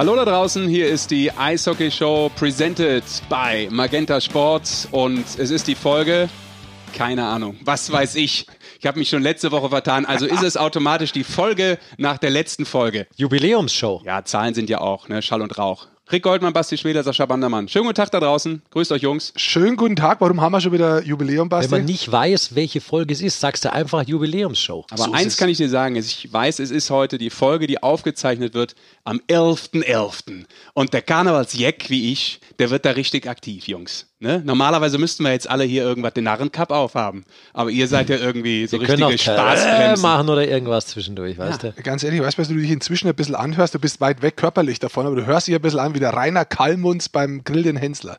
Hallo da draußen, hier ist die Eishockey Show presented by Magenta Sports und es ist die Folge, keine Ahnung, was weiß ich. Ich habe mich schon letzte Woche vertan, also ist es automatisch die Folge nach der letzten Folge. Jubiläumsshow. Ja, Zahlen sind ja auch, ne? Schall und Rauch. Rick Goldmann, Basti Schweder, Sascha Bandermann. Schönen guten Tag da draußen. Grüßt euch, Jungs. Schönen guten Tag. Warum haben wir schon wieder Jubiläum, Basti? Wenn man nicht weiß, welche Folge es ist, sagst du einfach Jubiläumsshow. Aber so eins kann ich dir sagen, ich weiß, es ist heute die Folge, die aufgezeichnet wird am 11.11. .11. Und der Karnevalsjeck wie ich, der wird da richtig aktiv, Jungs. Ne? Normalerweise müssten wir jetzt alle hier irgendwas den Narrencup aufhaben. Aber ihr seid ja irgendwie so Wir richtige Spaßbremsen. machen oder irgendwas zwischendurch, weißt du? Ganz ehrlich, weißt du, was du dich inzwischen ein bisschen anhörst? Du bist weit weg körperlich davon, aber du hörst dich ein bisschen an wie der Rainer Kallmunds beim Grill den Hensler.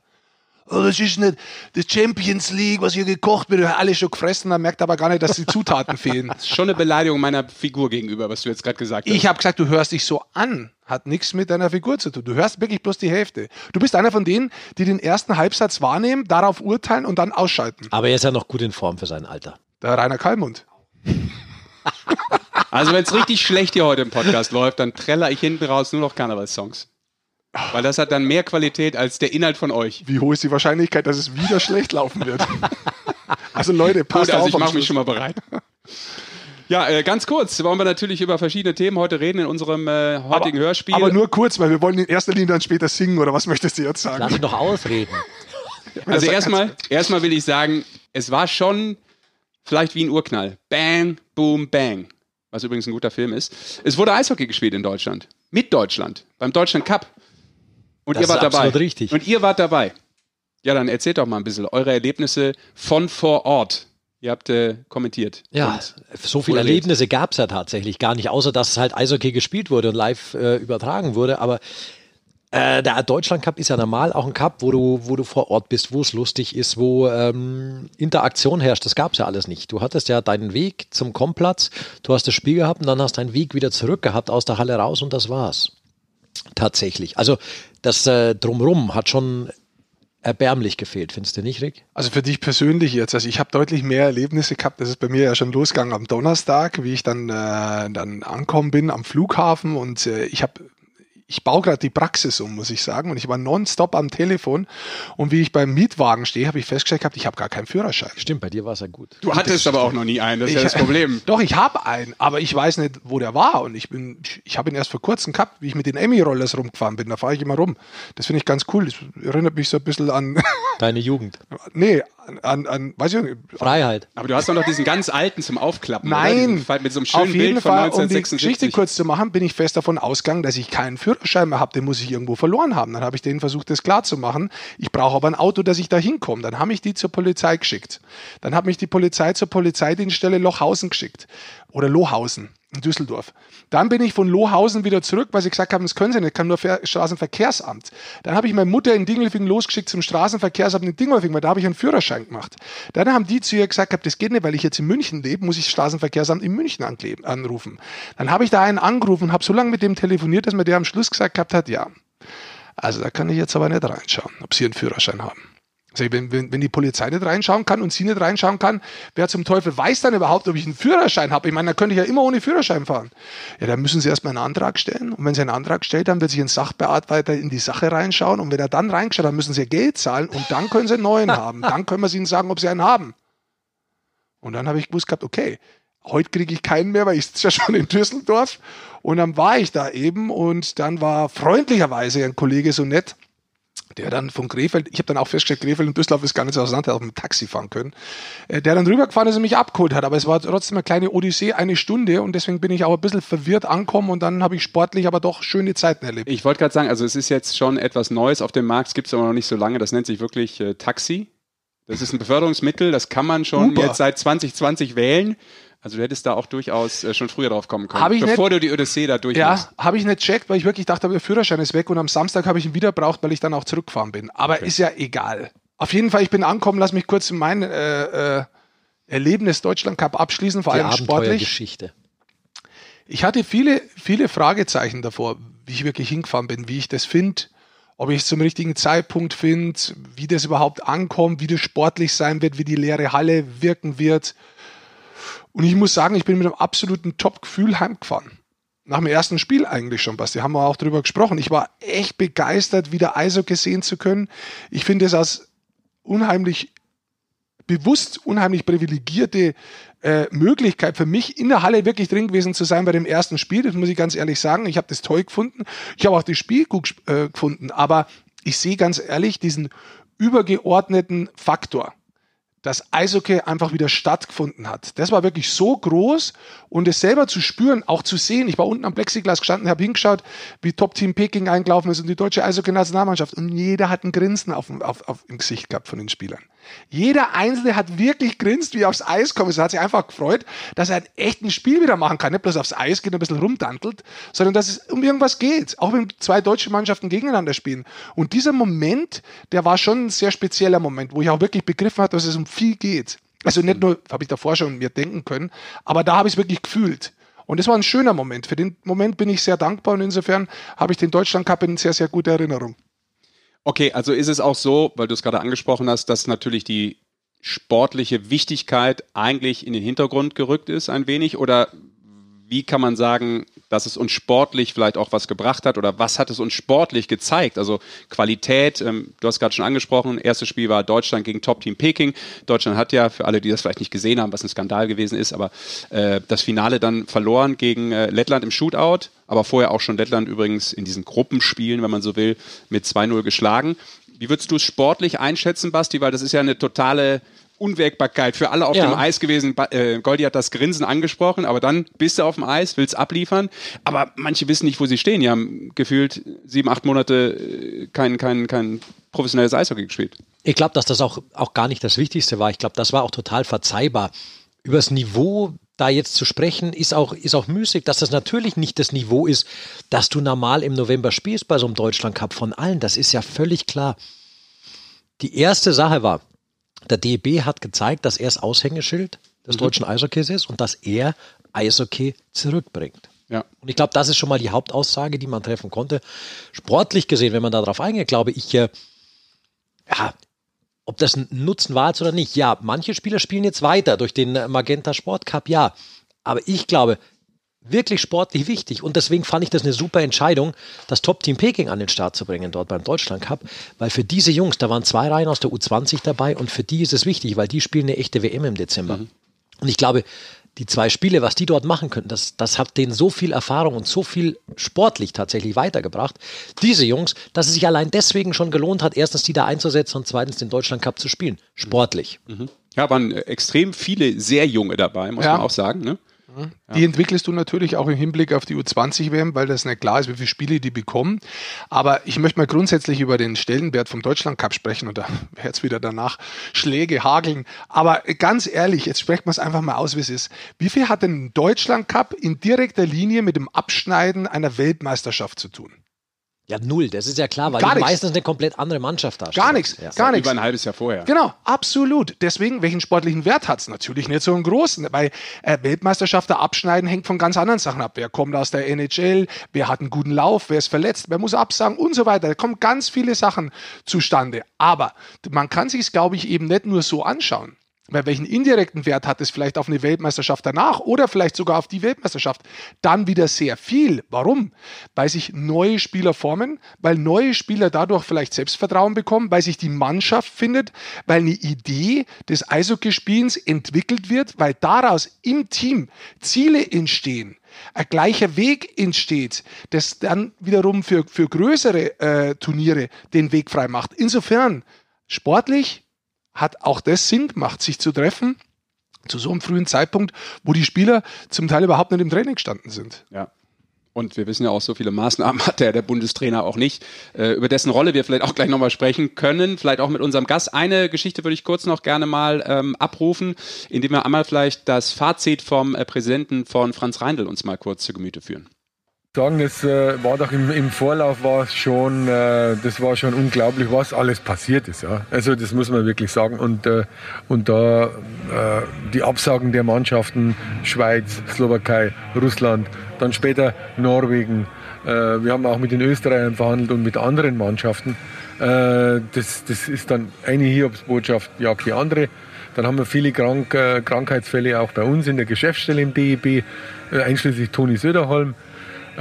Oh, das ist nicht die Champions League, was hier gekocht wird. Alle schon gefressen, man merkt aber gar nicht, dass die Zutaten fehlen. Das ist schon eine Beleidigung meiner Figur gegenüber, was du jetzt gerade gesagt hast. Ich habe gesagt, du hörst dich so an. Hat nichts mit deiner Figur zu tun. Du hörst wirklich bloß die Hälfte. Du bist einer von denen, die den ersten Halbsatz wahrnehmen, darauf urteilen und dann ausschalten. Aber er ist ja noch gut in Form für sein Alter. Der Rainer Kallmund. Also wenn es richtig schlecht hier heute im Podcast läuft, dann treller ich hinten raus nur noch Karnevalssongs. Weil das hat dann mehr Qualität als der Inhalt von euch. Wie hoch ist die Wahrscheinlichkeit, dass es wieder schlecht laufen wird? Also Leute, passt Gut, also auf. ich mache mich schon mal bereit. Ja, äh, ganz kurz wollen wir natürlich über verschiedene Themen heute reden in unserem äh, heutigen aber, Hörspiel. Aber nur kurz, weil wir wollen in erster Linie dann später singen, oder was möchtest du jetzt Lass sagen? ihn doch ausreden. also erstmal, erstmal will ich sagen, es war schon vielleicht wie ein Urknall. Bang, boom, bang. Was übrigens ein guter Film ist. Es wurde Eishockey gespielt in Deutschland. Mit Deutschland. Beim Deutschland Cup. Und Das ihr wart ist dabei. richtig. Und ihr wart dabei. Ja, dann erzählt doch mal ein bisschen eure Erlebnisse von vor Ort. Ihr habt äh, kommentiert. Ja, so viele Erlebnisse gab es ja tatsächlich gar nicht, außer dass halt Eishockey gespielt wurde und live äh, übertragen wurde. Aber äh, der Deutschland Cup ist ja normal auch ein Cup, wo du, wo du vor Ort bist, wo es lustig ist, wo ähm, Interaktion herrscht. Das gab es ja alles nicht. Du hattest ja deinen Weg zum Komplatz, du hast das Spiel gehabt und dann hast deinen Weg wieder zurück gehabt aus der Halle raus und das war's. Tatsächlich. Also das äh, Drumrum hat schon erbärmlich gefehlt, findest du nicht, Rick? Also für dich persönlich jetzt, also ich habe deutlich mehr Erlebnisse gehabt. Das ist bei mir ja schon losgegangen am Donnerstag, wie ich dann, äh, dann ankommen bin am Flughafen und äh, ich habe ich baue gerade die Praxis um, muss ich sagen. Und ich war nonstop am Telefon. Und wie ich beim Mietwagen stehe, habe ich festgestellt gehabt, ich habe gar keinen Führerschein. Stimmt, bei dir war es ja gut. Du hattest aber auch noch nie einen, das ist ja das Problem. Doch, ich habe einen, aber ich weiß nicht, wo der war. Und ich bin, ich habe ihn erst vor kurzem gehabt, wie ich mit den Emmy-Rollers rumgefahren bin. Da fahre ich immer rum. Das finde ich ganz cool. Das erinnert mich so ein bisschen an, Deine Jugend. nee, an, an, weiß ich nicht, Freiheit. Aber du hast doch noch diesen ganz alten zum Aufklappen. Nein, Oder? Diesen- Mit so einem schönen auf jeden Bild von Fall, um die 1976. Geschichte kurz zu machen, bin ich fest davon ausgegangen, dass ich keinen Führerschein mehr habe. Den muss ich irgendwo verloren haben. Dann habe ich denen versucht, das klar zu machen. Ich brauche aber ein Auto, dass ich da hinkomme. Dann haben mich die zur Polizei geschickt. Dann hat mich die Polizei zur Polizeidienststelle Lochhausen geschickt. Oder Lohausen Düsseldorf. Dann bin ich von Lohausen wieder zurück, weil sie gesagt haben, das können sie nicht, kann nur Ver Straßenverkehrsamt. Dann habe ich meine Mutter in Dingelfingen losgeschickt zum Straßenverkehrsamt in Dingelfingen, weil da habe ich einen Führerschein gemacht. Dann haben die zu ihr gesagt, das geht nicht, weil ich jetzt in München lebe, muss ich das Straßenverkehrsamt in München ankleben, anrufen. Dann habe ich da einen angerufen und habe so lange mit dem telefoniert, dass mir der am Schluss gesagt hat, ja, also da kann ich jetzt aber nicht reinschauen, ob sie einen Führerschein haben. Wenn, wenn, wenn die Polizei nicht reinschauen kann und sie nicht reinschauen kann, wer zum Teufel weiß dann überhaupt, ob ich einen Führerschein habe? Ich meine, dann könnte ich ja immer ohne Führerschein fahren. Ja, dann müssen sie erstmal einen Antrag stellen. Und wenn sie einen Antrag stellt, dann wird sich ein Sachbearbeiter in die Sache reinschauen. Und wenn er dann reinschaut, dann müssen sie Geld zahlen und dann können sie einen neuen haben. Dann können wir sie ihnen sagen, ob sie einen haben. Und dann habe ich gewusst gehabt, okay, heute kriege ich keinen mehr, weil ich sitze ja schon in Düsseldorf. Und dann war ich da eben und dann war freundlicherweise ein Kollege so nett, der dann von Krefeld, ich habe dann auch festgestellt, Krefeld und Düsseldorf ist gar nicht so auseinander, auf dem Taxi fahren können, äh, der dann rübergefahren ist und mich abgeholt hat. Aber es war trotzdem eine kleine Odyssee, eine Stunde und deswegen bin ich auch ein bisschen verwirrt angekommen und dann habe ich sportlich aber doch schöne Zeiten erlebt. Ich wollte gerade sagen, also es ist jetzt schon etwas Neues auf dem Markt, es gibt es aber noch nicht so lange, das nennt sich wirklich äh, Taxi. Das ist ein Beförderungsmittel, das kann man schon Uber. jetzt seit 2020 wählen. Also du hättest da auch durchaus äh, schon früher drauf kommen können, Hab ich bevor du die Odyssee da durch Ja, habe ich nicht checkt, weil ich wirklich dachte, der Führerschein ist weg und am Samstag habe ich ihn wieder braucht, weil ich dann auch zurückgefahren bin. Aber ist ja egal. Auf jeden Fall, ich bin angekommen, lass mich kurz mein äh, äh, Erlebnis Deutschland Cup abschließen, vor Die allem sportlich. Abenteuergeschichte. Ich hatte viele, viele Fragezeichen davor, wie ich wirklich hingefahren bin, wie ich das finde, ob ich es zum richtigen Zeitpunkt finde, wie das überhaupt ankommt, wie das sportlich sein wird, wie die leere Halle wirken wird. Und ich muss sagen, ich bin mit einem absoluten Top-Gefühl heimgefahren. Nach dem ersten Spiel eigentlich schon, Basti. Haben wir auch drüber gesprochen. Ich war echt begeistert, wieder Eishockey sehen zu können. Ich finde es als unheimlich bewusst, unheimlich privilegierte äh, Möglichkeit für mich, in der Halle wirklich drin gewesen zu sein bei dem ersten Spiel. Das muss ich ganz ehrlich sagen. Ich habe das toll gefunden. Ich habe auch das Spiel gut äh, gefunden. Aber ich sehe ganz ehrlich diesen übergeordneten Faktor dass Eishockey einfach wieder stattgefunden hat. Das war wirklich so groß und es selber zu spüren, auch zu sehen. Ich war unten am Plexiglas gestanden, habe hingeschaut, wie Top-Team Peking eingelaufen ist und die deutsche Eishockey-Nationalmannschaft und jeder hat ein Grinsen auf, auf, auf, im Gesicht gehabt von den Spielern. Jeder Einzelne hat wirklich grinst, wie er aufs Eis kommt. Er hat sich einfach gefreut, dass er ein echtes Spiel wieder machen kann. Nicht bloß aufs Eis geht, ein bisschen rumdantelt, sondern dass es um irgendwas geht. Auch wenn zwei deutsche Mannschaften gegeneinander spielen. Und dieser Moment, der war schon ein sehr spezieller Moment, wo ich auch wirklich begriffen habe, dass es um viel geht. Also nicht nur, habe ich davor schon mir denken können, aber da habe ich es wirklich gefühlt. Und das war ein schöner Moment. Für den Moment bin ich sehr dankbar und insofern habe ich den Deutschland Cup in sehr, sehr guter Erinnerung. Okay, also ist es auch so, weil du es gerade angesprochen hast, dass natürlich die sportliche Wichtigkeit eigentlich in den Hintergrund gerückt ist ein wenig oder wie kann man sagen, dass es uns sportlich vielleicht auch was gebracht hat oder was hat es uns sportlich gezeigt? Also Qualität, ähm, du hast gerade schon angesprochen, erstes Spiel war Deutschland gegen Top-Team Peking. Deutschland hat ja, für alle, die das vielleicht nicht gesehen haben, was ein Skandal gewesen ist, aber äh, das Finale dann verloren gegen äh, Lettland im Shootout, aber vorher auch schon Lettland übrigens in diesen Gruppenspielen, wenn man so will, mit 2-0 geschlagen. Wie würdest du es sportlich einschätzen, Basti? Weil das ist ja eine totale Unwägbarkeit für alle auf ja. dem Eis gewesen. Äh, Goldi hat das Grinsen angesprochen, aber dann bist du auf dem Eis, willst abliefern. Aber manche wissen nicht, wo sie stehen. Die haben gefühlt sieben, acht Monate äh, kein, kein, kein professionelles Eishockey gespielt. Ich glaube, dass das auch, auch gar nicht das Wichtigste war. Ich glaube, das war auch total verzeihbar. Übers Niveau da jetzt zu sprechen, ist auch, ist auch müßig, dass das natürlich nicht das Niveau ist, das du normal im November spielst bei so einem Deutschland Cup von allen. Das ist ja völlig klar. Die erste Sache war, der DEB hat gezeigt, dass er das Aushängeschild des mhm. deutschen Eishockeys ist und dass er Eishockey zurückbringt. Ja. Und ich glaube, das ist schon mal die Hauptaussage, die man treffen konnte. Sportlich gesehen, wenn man darauf eingeht, glaube ich, äh, ja, ob das ein Nutzen war oder nicht. Ja, manche Spieler spielen jetzt weiter durch den Magenta Sport Cup, ja. Aber ich glaube, wirklich sportlich wichtig. Und deswegen fand ich das eine super Entscheidung, das Top-Team Peking an den Start zu bringen, dort beim Deutschland Cup. Weil für diese Jungs, da waren zwei Reihen aus der U20 dabei und für die ist es wichtig, weil die spielen eine echte WM im Dezember. Mhm. Und ich glaube, die zwei Spiele, was die dort machen könnten, das, das hat denen so viel Erfahrung und so viel sportlich tatsächlich weitergebracht. Diese Jungs, dass es sich allein deswegen schon gelohnt hat, erstens die da einzusetzen und zweitens den Deutschland Cup zu spielen. Sportlich. Mhm. Ja, waren extrem viele sehr junge dabei, muss ja. man auch sagen. Ne? Die entwickelst du natürlich auch im Hinblick auf die U20-WM, weil das nicht klar ist, wie viele Spiele die bekommen. Aber ich möchte mal grundsätzlich über den Stellenwert vom Deutschland Cup sprechen und da jetzt wieder danach Schläge hageln. Aber ganz ehrlich, jetzt sprechen wir es einfach mal aus, wie es ist. Wie viel hat denn ein Deutschland Cup in direkter Linie mit dem Abschneiden einer Weltmeisterschaft zu tun? Ja, null, das ist ja klar, weil gar die meistens eine komplett andere Mannschaft darstellen. Gar nichts, ja. gar nichts. Über ein halbes Jahr vorher. Genau, absolut. Deswegen, welchen sportlichen Wert hat es? Natürlich nicht so einen großen, weil äh, Weltmeisterschaften abschneiden hängt von ganz anderen Sachen ab. Wer kommt aus der NHL, wer hat einen guten Lauf, wer ist verletzt, wer muss absagen und so weiter. Da kommen ganz viele Sachen zustande. Aber man kann sich es, glaube ich, eben nicht nur so anschauen weil welchen indirekten Wert hat es vielleicht auf eine Weltmeisterschaft danach oder vielleicht sogar auf die Weltmeisterschaft? Dann wieder sehr viel. Warum? Weil sich neue Spieler formen, weil neue Spieler dadurch vielleicht Selbstvertrauen bekommen, weil sich die Mannschaft findet, weil eine Idee des Eishockeyspielens entwickelt wird, weil daraus im Team Ziele entstehen ein gleicher Weg entsteht, das dann wiederum für, für größere äh, Turniere den Weg frei macht. Insofern sportlich hat auch das Sinn gemacht, sich zu treffen zu so einem frühen Zeitpunkt, wo die Spieler zum Teil überhaupt nicht im Training gestanden sind. Ja. Und wir wissen ja auch, so viele Maßnahmen hat der, der Bundestrainer auch nicht, äh, über dessen Rolle wir vielleicht auch gleich nochmal sprechen können, vielleicht auch mit unserem Gast. Eine Geschichte würde ich kurz noch gerne mal ähm, abrufen, indem wir einmal vielleicht das Fazit vom äh, Präsidenten von Franz Reindl uns mal kurz zu Gemüte führen sagen, es äh, war doch im, im Vorlauf war schon, äh, das war schon unglaublich, was alles passiert ist. Ja. Also das muss man wirklich sagen. Und, äh, und da äh, die Absagen der Mannschaften, Schweiz, Slowakei, Russland, dann später Norwegen. Äh, wir haben auch mit den Österreichern verhandelt und mit anderen Mannschaften. Äh, das, das ist dann eine Hiobsbotschaft, jagt die andere. Dann haben wir viele Krank Krankheitsfälle auch bei uns in der Geschäftsstelle im DEB, einschließlich Toni Söderholm.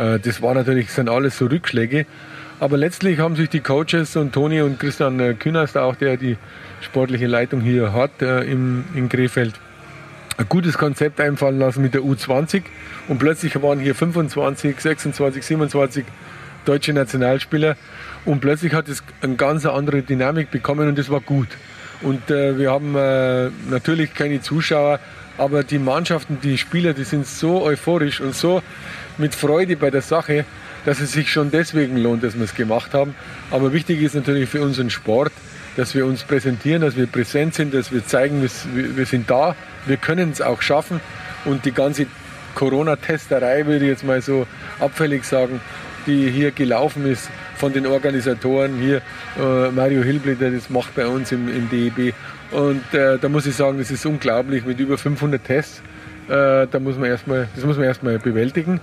Äh, das war natürlich, sind alles so Rückschläge. Aber letztlich haben sich die Coaches und Toni und Christian äh, Künast, auch der die sportliche Leitung hier hat äh, im, in Krefeld, ein gutes Konzept einfallen lassen mit der U20 und plötzlich waren hier 25, 26, 27 deutsche Nationalspieler und plötzlich hat es eine ganz andere Dynamik bekommen und das war gut. Und äh, wir haben äh, natürlich keine Zuschauer, aber die Mannschaften, die Spieler, die sind so euphorisch und so mit Freude bei der Sache, dass es sich schon deswegen lohnt, dass wir es gemacht haben. Aber wichtig ist natürlich für unseren Sport, dass wir uns präsentieren, dass wir präsent sind, dass wir zeigen, wir, sind da, wir können es auch schaffen. Und die ganze Corona-Testerei, würde ich jetzt mal so abfällig sagen, die hier gelaufen ist von den Organisatoren hier, äh, Mario Hilble, der das macht bei uns im, im DEB. Und äh, da muss ich sagen, das ist unglaublich mit über 500 Tests. Äh, da muss man erstmal, das muss man erstmal bewältigen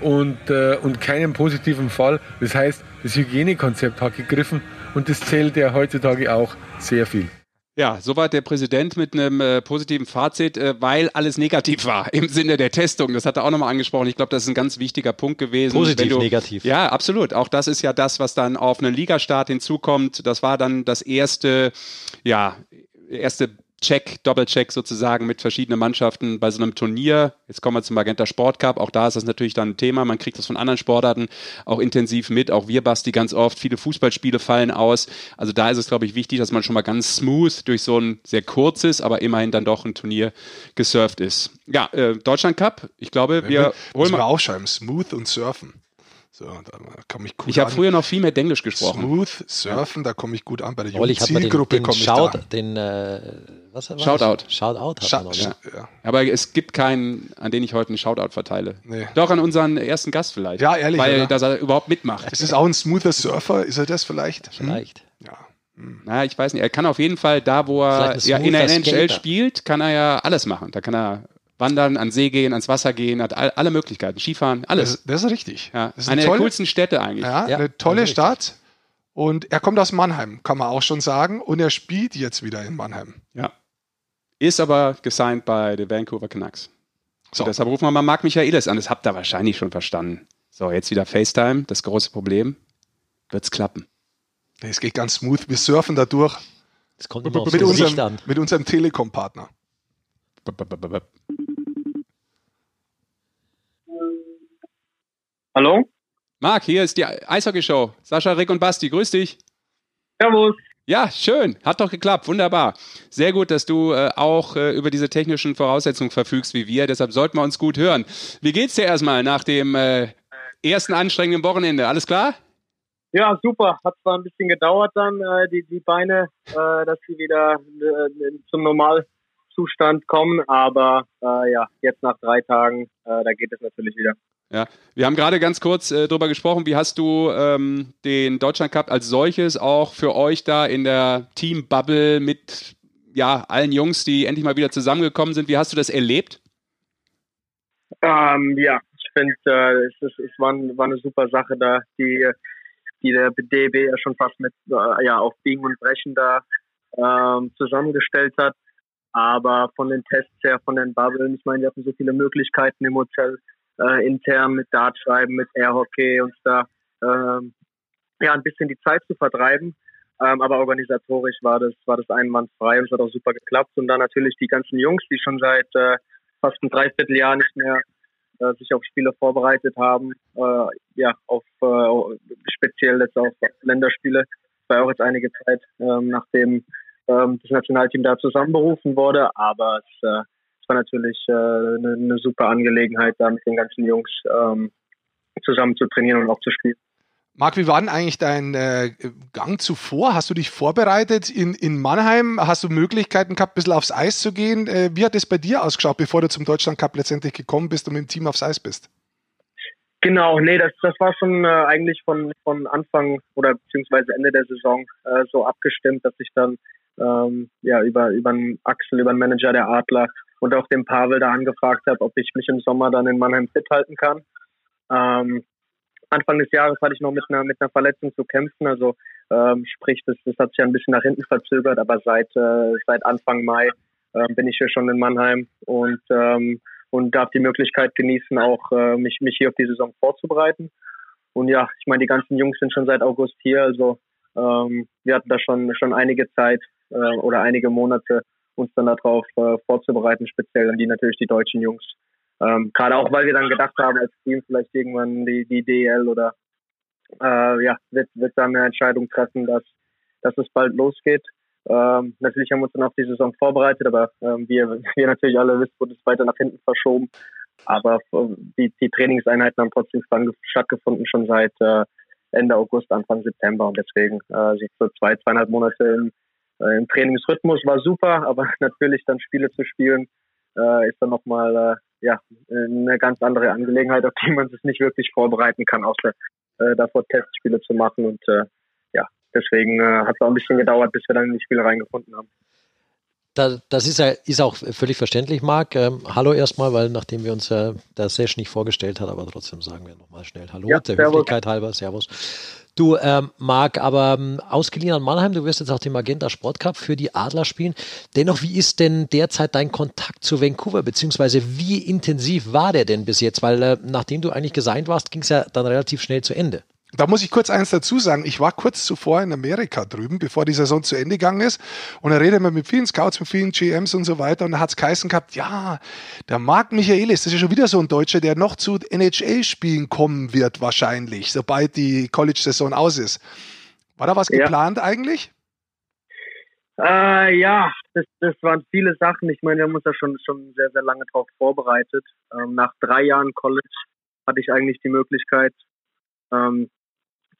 und, äh, und keinen positiven Fall. Das heißt, das Hygienekonzept hat gegriffen und das zählt ja heutzutage auch sehr viel. Ja, soweit der Präsident mit einem äh, positiven Fazit, äh, weil alles negativ war im Sinne der Testung. Das hat er auch nochmal angesprochen. Ich glaube, das ist ein ganz wichtiger Punkt gewesen. Positiv, du, negativ. Ja, absolut. Auch das ist ja das, was dann auf einen Ligastart hinzukommt. Das war dann das erste, ja, erste Check, Doppelcheck sozusagen mit verschiedenen Mannschaften bei so einem Turnier. Jetzt kommen wir zum Magenta Sport Cup. Auch da ist das natürlich dann ein Thema. Man kriegt das von anderen Sportarten auch intensiv mit. Auch wir, Basti, ganz oft. Viele Fußballspiele fallen aus. Also da ist es, glaube ich, wichtig, dass man schon mal ganz smooth durch so ein sehr kurzes, aber immerhin dann doch ein Turnier gesurft ist. Ja, äh, Deutschland Cup. Ich glaube, wir holen mal aufschreiben. Smooth und surfen. So, da komme ich gut Ich habe früher noch viel mehr Englisch gesprochen. Smooth, Surfen, ja. da komme ich gut an. Bei der jungen Zielgruppe komme ich Shout, da. Den, äh, was Shoutout. Shoutout Sh noch, ja. ja. Aber es gibt keinen, an den ich heute einen Shoutout verteile. Nee. Doch an unseren ersten Gast vielleicht. Ja, ehrlich. Weil, oder? dass er überhaupt mitmacht. Ist es auch ein smoother Surfer? Ist er das vielleicht? Vielleicht. Hm? Ja. Hm. Naja, ich weiß nicht. Er kann auf jeden Fall da, wo er ja, in der NHL Skater. spielt, kann er ja alles machen. Da kann er Wandern, an See gehen, ans Wasser gehen, hat all, alle Möglichkeiten, Skifahren, alles. Das, das ist richtig. Ja, ist eine, eine der coolsten Städte eigentlich. Ja, ja eine tolle Stadt. Und er kommt aus Mannheim, kann man auch schon sagen. Und er spielt jetzt wieder in Mannheim. Ja. Ist aber gesigned bei den Vancouver Canucks. So. Und deshalb rufen wir mal Marc Michaelis an. Das habt ihr wahrscheinlich schon verstanden. So, jetzt wieder FaceTime. Das große Problem. Wird's klappen? Es geht ganz smooth. Wir surfen da durch. Das kommt immer mit, unserem, mit unserem Telekom-Partner. Hallo? Marc, hier ist die Eishockey-Show. Sascha, Rick und Basti, grüß dich. Servus. Ja, schön. Hat doch geklappt. Wunderbar. Sehr gut, dass du äh, auch äh, über diese technischen Voraussetzungen verfügst wie wir. Deshalb sollten wir uns gut hören. Wie geht's dir erstmal nach dem äh, ersten anstrengenden Wochenende? Alles klar? Ja, super. Hat zwar ein bisschen gedauert dann, äh, die, die Beine, äh, dass sie wieder äh, zum Normalzustand kommen. Aber ja, jetzt nach drei Tagen, da geht es natürlich wieder. Ja, wir haben gerade ganz kurz äh, darüber gesprochen, wie hast du ähm, den Deutschland Cup als solches auch für euch da in der Team-Bubble mit ja, allen Jungs, die endlich mal wieder zusammengekommen sind, wie hast du das erlebt? Ähm, ja, ich finde, äh, es, es, es war, war, eine super Sache da, die, die der DB ja schon fast mit äh, ja, auf Biegen und Brechen da ähm, zusammengestellt hat. Aber von den Tests her, von den Bubblen, ich meine, wir hatten so viele Möglichkeiten im Hotel äh, intern mit Dartschreiben, mit Airhockey uns da ähm, ja ein bisschen die Zeit zu vertreiben. Ähm, aber organisatorisch war das war das einwandfrei und es hat auch super geklappt. Und dann natürlich die ganzen Jungs, die schon seit äh, fast ein Dreivierteljahr nicht mehr äh, sich auf Spiele vorbereitet haben, äh, ja auf äh, speziell jetzt auf Länderspiele. Es war auch jetzt einige Zeit, ähm, nachdem ähm, das Nationalteam da zusammenberufen wurde, aber es äh, war natürlich äh, eine, eine, super Angelegenheit, da mit den ganzen Jungs ähm, zusammen zu trainieren und auch zu spielen. Marc, wie war denn eigentlich dein äh, Gang zuvor? Hast du dich vorbereitet in, in Mannheim? Hast du Möglichkeiten gehabt, ein bisschen aufs Eis zu gehen? Äh, wie hat es bei dir ausgeschaut, bevor du zum Deutschland Cup letztendlich gekommen bist und mit dem Team aufs Eis bist? Genau, nee, das, das war schon äh, eigentlich von, von Anfang oder beziehungsweise Ende der Saison äh, so abgestimmt, dass ich dann ähm, ja über über einen Axel, über einen Manager der Adler und auch dem Pavel da angefragt habe, ob ich mich im Sommer dann in Mannheim fit halten kann. Ähm, Anfang des Jahres hatte ich noch mit einer, mit einer Verletzung zu kämpfen, also ähm, sprich, das, das hat sich ein bisschen nach hinten verzögert, aber seit, äh, seit Anfang Mai äh, bin ich hier schon in Mannheim und ähm, und darf die Möglichkeit genießen, auch äh, mich, mich hier auf die Saison vorzubereiten. Und ja, ich meine, die ganzen Jungs sind schon seit August hier, also ähm, wir hatten da schon schon einige Zeit äh, oder einige Monate, uns dann darauf äh, vorzubereiten, speziell an die natürlich die deutschen Jungs. Ähm, Gerade auch, weil wir dann gedacht haben, als Team vielleicht irgendwann die, die DL oder äh, ja, wird, wird dann eine Entscheidung treffen, dass, dass es bald losgeht. Ähm, natürlich haben wir uns dann auf die Saison vorbereitet, aber ähm, wir, wir natürlich alle wissen, wurde es weiter nach hinten verschoben. Aber äh, die, die Trainingseinheiten haben trotzdem stattgefunden, schon seit äh, Ende August, Anfang September. Und deswegen äh, sich so zwei, zweieinhalb Monate im, im Trainingsrhythmus war super, aber natürlich dann Spiele zu spielen, äh, ist dann nochmal äh, ja, eine ganz andere Angelegenheit, auf die man sich nicht wirklich vorbereiten kann, außer äh, davor Testspiele zu machen. Und äh, ja, deswegen äh, hat es auch ein bisschen gedauert, bis wir dann in die Spiele reingefunden haben. Da, das ist, ja, ist auch völlig verständlich, Marc. Ähm, hallo erstmal, weil nachdem wir uns ja der Session nicht vorgestellt hat, aber trotzdem sagen wir nochmal schnell Hallo, ja, der Höflichkeit halber, Servus. Du, ähm, Marc, aber ähm, ausgeliehen an Mannheim, du wirst jetzt auch den Magenta Sportcup für die Adler spielen. Dennoch, wie ist denn derzeit dein Kontakt zu Vancouver, beziehungsweise wie intensiv war der denn bis jetzt? Weil äh, nachdem du eigentlich gesigned warst, ging es ja dann relativ schnell zu Ende. Da muss ich kurz eins dazu sagen. Ich war kurz zuvor in Amerika drüben, bevor die Saison zu Ende gegangen ist. Und da redet man mit vielen Scouts, mit vielen GMs und so weiter. Und da hat es geheißen gehabt, ja, der Marc Michaelis, das ist ja schon wieder so ein Deutscher, der noch zu NHL-Spielen kommen wird wahrscheinlich, sobald die College-Saison aus ist. War da was ja. geplant eigentlich? Äh, ja, das, das waren viele Sachen. Ich meine, wir haben uns da schon, schon sehr, sehr lange darauf vorbereitet. Ähm, nach drei Jahren College hatte ich eigentlich die Möglichkeit, ähm,